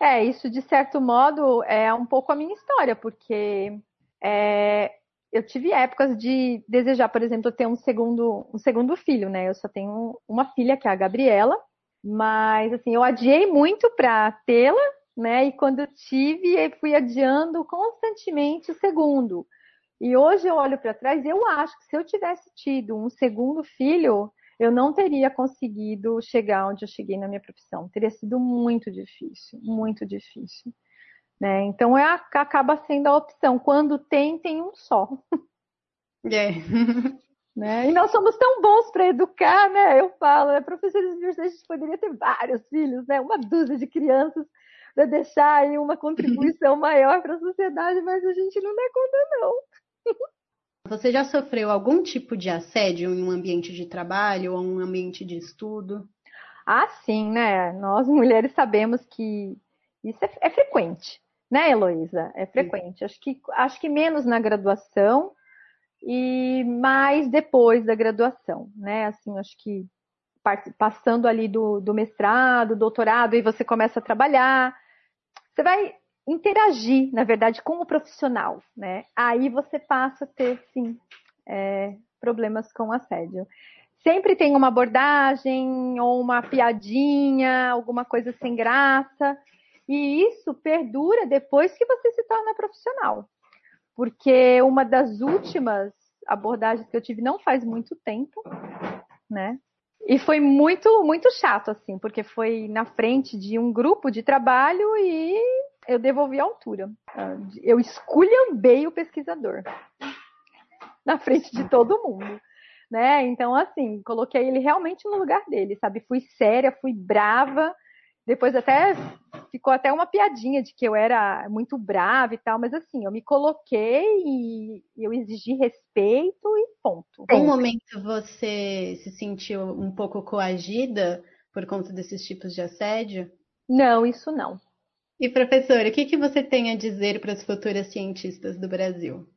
É, isso de certo modo é um pouco a minha história, porque é, eu tive épocas de desejar, por exemplo, ter um segundo, um segundo filho, né? Eu só tenho uma filha, que é a Gabriela, mas assim, eu adiei muito para tê-la, né? E quando eu tive, fui adiando constantemente o segundo. E hoje eu olho para trás e eu acho que se eu tivesse tido um segundo filho, eu não teria conseguido chegar onde eu cheguei na minha profissão. Teria sido muito difícil, muito difícil. Né? Então é, acaba sendo a opção. Quando tem, tem um só. É. né? E nós somos tão bons para educar, né? Eu falo, né? professores de universidade, a gente poderia ter vários filhos, né? Uma dúzia de crianças para deixar aí uma contribuição maior para a sociedade, mas a gente não dá conta, não. Você já sofreu algum tipo de assédio em um ambiente de trabalho ou um ambiente de estudo? Ah, sim, né? Nós mulheres sabemos que isso é, é frequente, né, Heloísa? É frequente. Acho que, acho que menos na graduação e mais depois da graduação, né? Assim, acho que passando ali do, do mestrado, doutorado, e você começa a trabalhar, você vai interagir, na verdade, com o profissional, né? Aí você passa a ter, sim, é, problemas com assédio. Sempre tem uma abordagem ou uma piadinha, alguma coisa sem graça, e isso perdura depois que você se torna profissional. Porque uma das últimas abordagens que eu tive não faz muito tempo, né? E foi muito, muito chato, assim, porque foi na frente de um grupo de trabalho e eu devolvi a altura. Eu esculhambei o pesquisador na frente de todo mundo. Né? Então, assim, coloquei ele realmente no lugar dele, sabe? Fui séria, fui brava, depois até ficou até uma piadinha de que eu era muito brava e tal, mas assim, eu me coloquei e eu exigi respeito e ponto. Em um momento você se sentiu um pouco coagida por conta desses tipos de assédio? Não, isso não. E professora, o que, que você tem a dizer para as futuras cientistas do Brasil?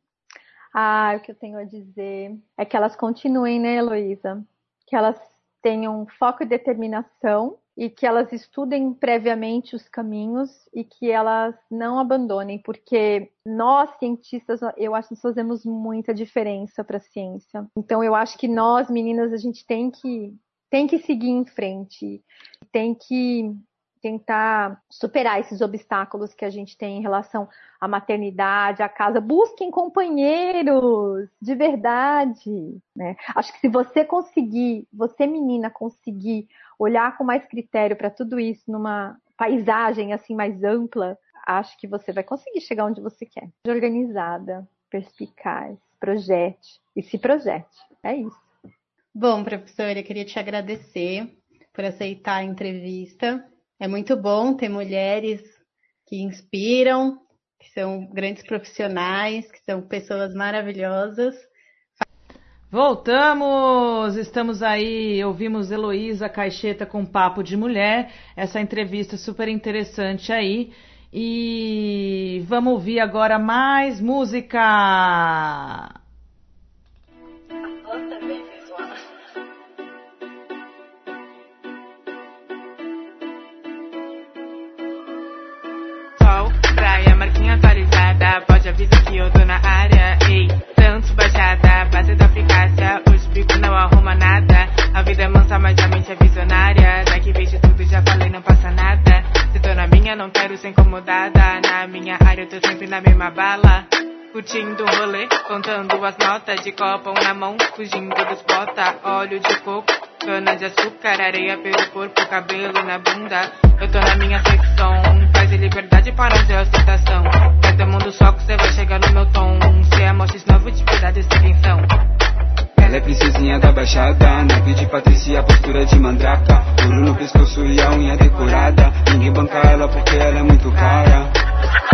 Ah, o que eu tenho a dizer é que elas continuem, né, Heloísa? Que elas tenham foco e determinação e que elas estudem previamente os caminhos e que elas não abandonem, porque nós cientistas, eu acho que nós fazemos muita diferença para a ciência. Então eu acho que nós meninas a gente tem que tem que seguir em frente, tem que tentar superar esses obstáculos que a gente tem em relação à maternidade, à casa. Busquem companheiros de verdade. Né? Acho que se você conseguir, você menina conseguir olhar com mais critério para tudo isso numa paisagem assim mais ampla, acho que você vai conseguir chegar onde você quer. Organizada, perspicaz, projete e se projete. É isso. Bom, professora, eu queria te agradecer por aceitar a entrevista. É muito bom ter mulheres que inspiram, que são grandes profissionais, que são pessoas maravilhosas. Voltamos! Estamos aí, ouvimos Heloísa Caixeta com Papo de Mulher, essa entrevista super interessante aí. E vamos ouvir agora mais música! Pode avisar que eu tô na área. Ei, Santos Baixada, base da eficácia. Os bicos não arruma nada. A vida é mansa, mas a mente é visionária. Daqui vejo tudo, já falei, não passa nada. Se tô na minha, não quero ser incomodada. Na minha área, eu tô sempre na mesma bala. Curtindo o rolê, contando as notas de copão na mão, fugindo dos bota, óleo de coco, cana de açúcar, areia pelo corpo, cabelo na bunda. Eu tô na minha secção, paz e liberdade para fazer ostentação. Mas do mundo só que você vai chegar no meu tom. Cê é esse novo tipo da distinção. Ela é princesinha da baixada Naipe de Patrícia, postura de mandraca Ouro no pescoço e a unha decorada Ninguém banca ela porque ela é muito cara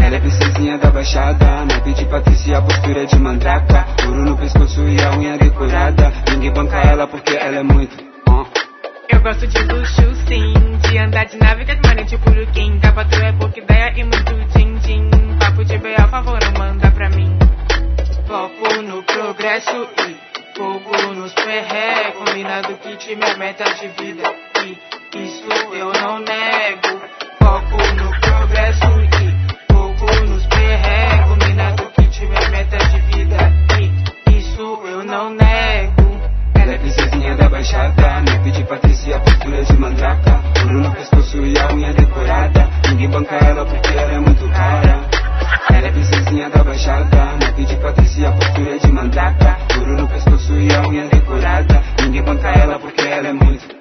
ela é princesinha da baixada Naipe de Patrícia, postura de mandraca Ouro no pescoço e a unha decorada Ninguém banca ela porque ela é muito uh. Eu gosto de luxo sim De andar de nave que é tipo Uruquim Capa tu é pouca ideia e muito din-din Papo de B.A. favor não manda pra mim. Foco no progresso e fogo nos perré Combinado que te minha meta de vida E isso eu não nego. Foco no progresso e fogo nos perré Combinado que te minha meta de vida E isso eu não nego Ela é princesinha da baixada Naipe de Patrícia, postura de mandraca Ouro no pescoço e a unha decorada Ninguém banca ela porque ela é muito cara. Ela é princesinha da baixada Naipe de Patrícia, postura de mandraca Ouro no pescoço e a unha decorada Ninguém banca ela porque ela é muito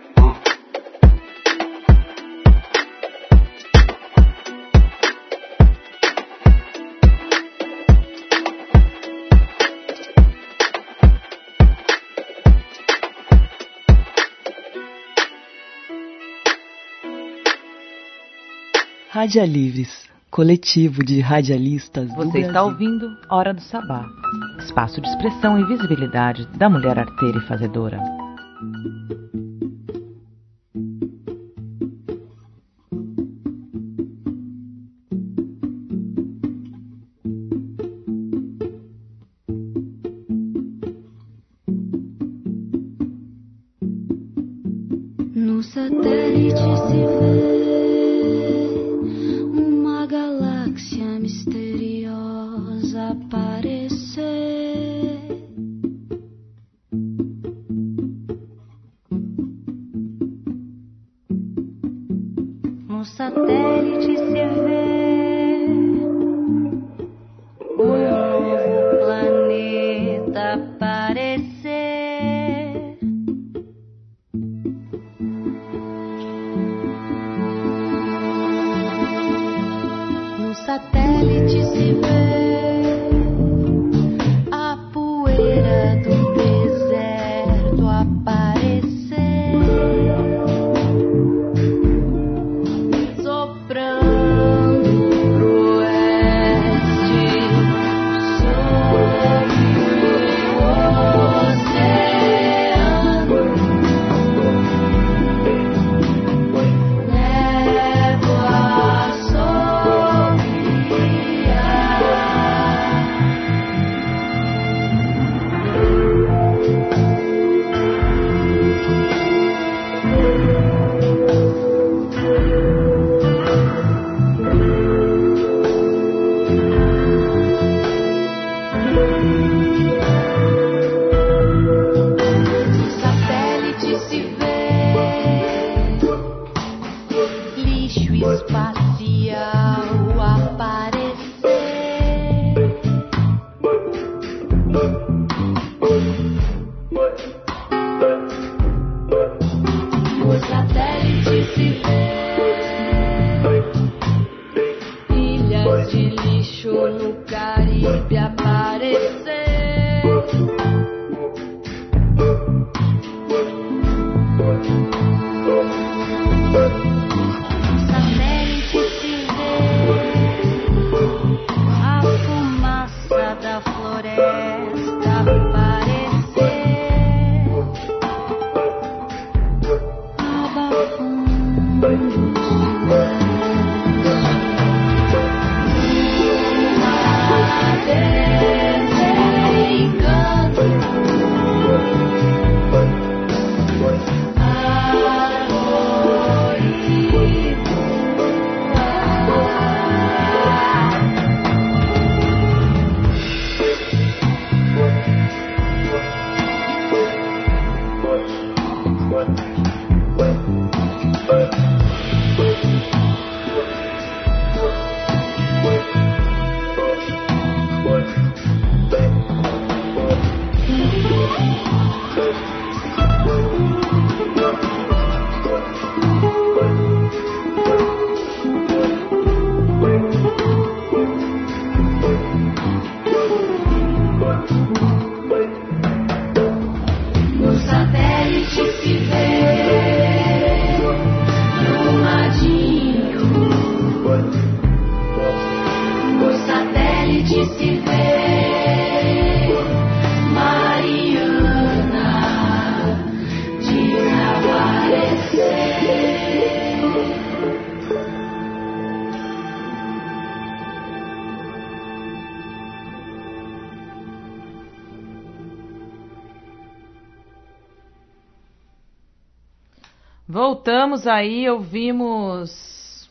uh. Radialivres, coletivo de radialistas do Você está ouvindo Hora do Sabá, espaço de expressão e visibilidade da mulher arteira e fazedora. Voltamos aí, ouvimos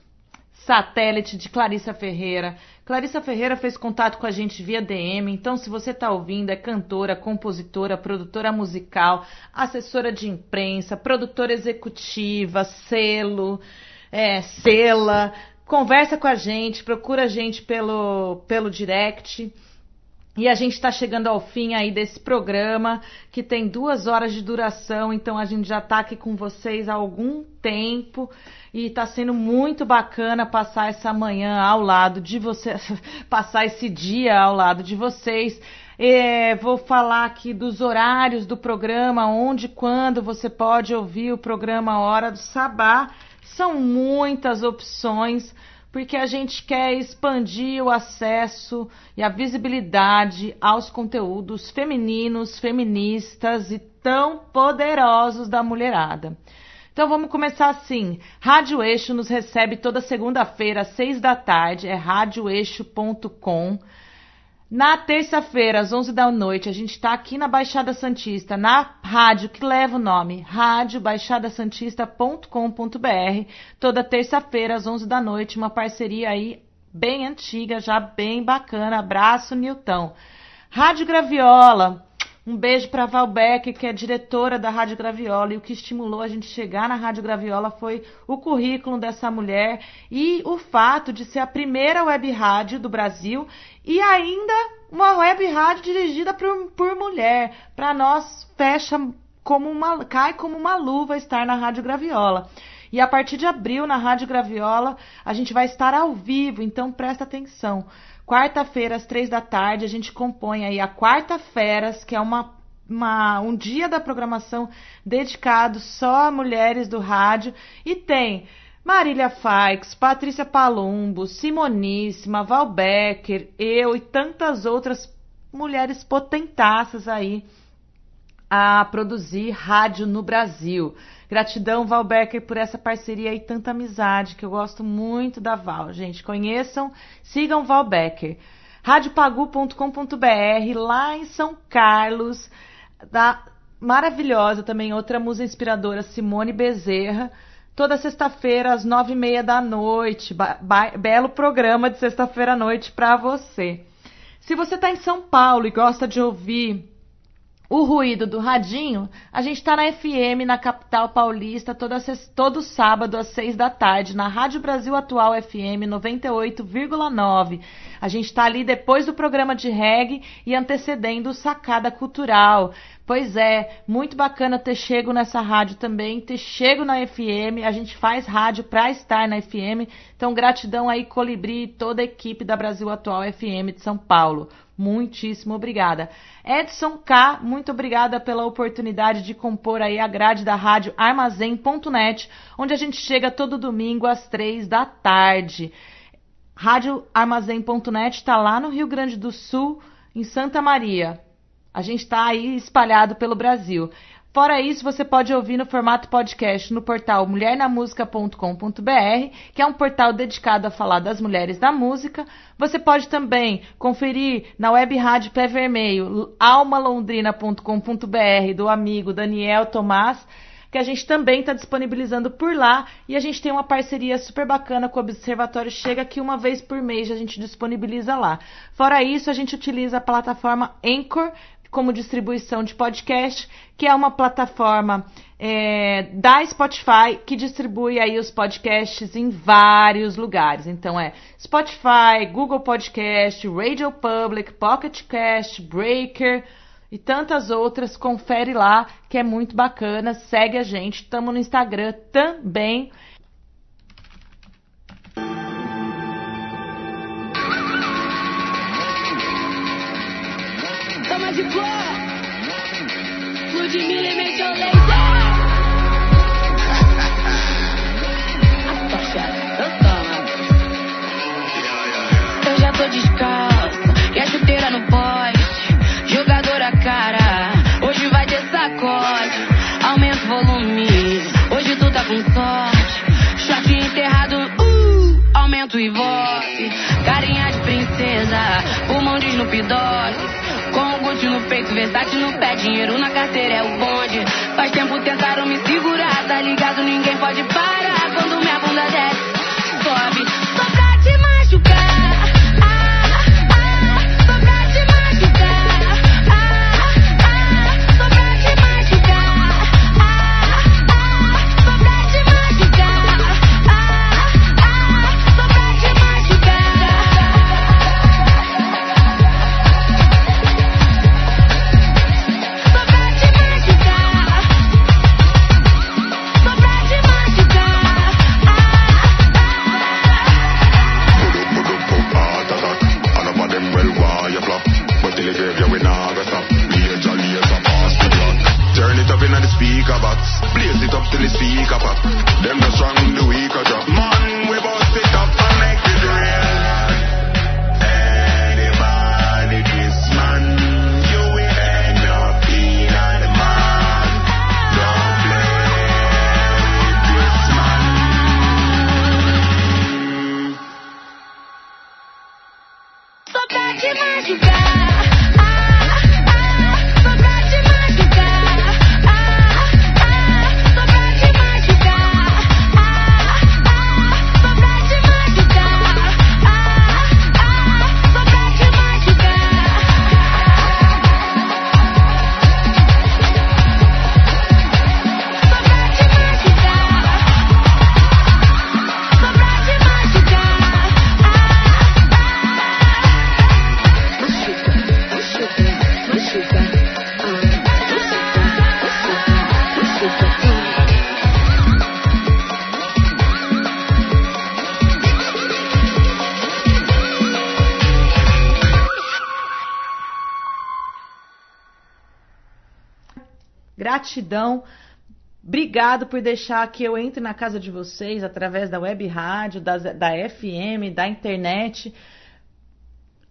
Satélite de Clarissa Ferreira. Clarissa Ferreira fez contato com a gente via DM, então se você está ouvindo, é cantora, compositora, produtora musical, assessora de imprensa, produtora executiva, selo, é, sela, conversa com a gente, procura a gente pelo, pelo direct. E a gente está chegando ao fim aí desse programa, que tem duas horas de duração, então a gente já está aqui com vocês há algum tempo e está sendo muito bacana passar essa manhã ao lado de vocês, passar esse dia ao lado de vocês. É, vou falar aqui dos horários do programa, onde quando você pode ouvir o programa Hora do Sabá. São muitas opções porque a gente quer expandir o acesso e a visibilidade aos conteúdos femininos, feministas e tão poderosos da mulherada. Então vamos começar assim. Rádio Eixo nos recebe toda segunda-feira às seis da tarde, é radioeixo.com. Na terça-feira, às 11 da noite, a gente está aqui na Baixada Santista, na rádio que leva o nome, radiobaixadasantista.com.br. Toda terça-feira, às 11 da noite, uma parceria aí bem antiga, já bem bacana. Abraço, Nilton. Rádio Graviola, um beijo para Val Beck, que é diretora da Rádio Graviola, e o que estimulou a gente chegar na Rádio Graviola foi o currículo dessa mulher e o fato de ser a primeira web rádio do Brasil e ainda uma web rádio dirigida por, por mulher. Para nós fecha como uma cai como uma luva estar na Rádio Graviola. E a partir de abril, na Rádio Graviola, a gente vai estar ao vivo, então presta atenção. Quarta-feira, às três da tarde, a gente compõe aí a Quarta-Feras, que é uma, uma, um dia da programação dedicado só a mulheres do rádio. E tem Marília Faix, Patrícia Palumbo, Simoníssima, Val Becker, eu e tantas outras mulheres potentaças aí a produzir rádio no Brasil. Gratidão, Val Becker, por essa parceria e tanta amizade, que eu gosto muito da Val. Gente, conheçam, sigam Val Becker. Radiopagu.com.br, lá em São Carlos, da maravilhosa também, outra musa inspiradora, Simone Bezerra. Toda sexta-feira, às nove e meia da noite. Belo programa de sexta-feira à noite para você. Se você está em São Paulo e gosta de ouvir o ruído do radinho, a gente está na FM, na capital paulista, toda, todo sábado às seis da tarde, na Rádio Brasil Atual FM 98,9. A gente está ali depois do programa de reggae e antecedendo o Sacada Cultural. Pois é, muito bacana ter chego nessa rádio também, ter chego na FM. A gente faz rádio para estar na FM. Então, gratidão aí, Colibri e toda a equipe da Brasil Atual FM de São Paulo. Muitíssimo obrigada. Edson K, muito obrigada pela oportunidade de compor aí a grade da rádio armazém.net, onde a gente chega todo domingo às três da tarde. Rádio Armazém.net está lá no Rio Grande do Sul, em Santa Maria. A gente está aí espalhado pelo Brasil. Fora isso, você pode ouvir no formato podcast no portal mulhernamusica.com.br, que é um portal dedicado a falar das mulheres da música. Você pode também conferir na web rádio Pé Vermelho, almalondrina.com.br, do amigo Daniel Tomás, que a gente também está disponibilizando por lá. E a gente tem uma parceria super bacana com o Observatório Chega, que uma vez por mês a gente disponibiliza lá. Fora isso, a gente utiliza a plataforma Anchor, como distribuição de podcast, que é uma plataforma é, da Spotify que distribui aí os podcasts em vários lugares. Então é Spotify, Google Podcast, Radio Public, Pocket Cast, Breaker e tantas outras. Confere lá que é muito bacana. Segue a gente. Estamos no Instagram também. Ludmilla e Major Laser. Eu já tô descalço, e a chuteira no poste. Jogadora cara, hoje vai ter sacode. Aumenta o volume, hoje tu tá com sorte. Shot enterrado, uh, aumento o ivope. Carinha de princesa, pulmão de Snoop Dogg. Com o Gucci no peito, versátil no pé, dinheiro na carteira é o bonde. Faz tempo tentaram me segurar, tá ligado? Ninguém pode parar quando minha bunda desce, sobe. Box Blaze it up till the speaker pop Them the strong, the weaker drop Man, Gratidão. Obrigado por deixar que eu entre na casa de vocês através da web rádio, da, da FM, da internet,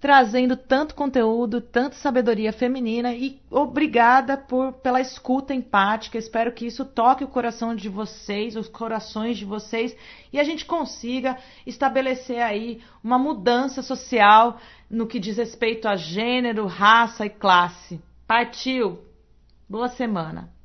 trazendo tanto conteúdo, tanta sabedoria feminina e obrigada por pela escuta empática. Espero que isso toque o coração de vocês, os corações de vocês e a gente consiga estabelecer aí uma mudança social no que diz respeito a gênero, raça e classe. Partiu. Boa semana.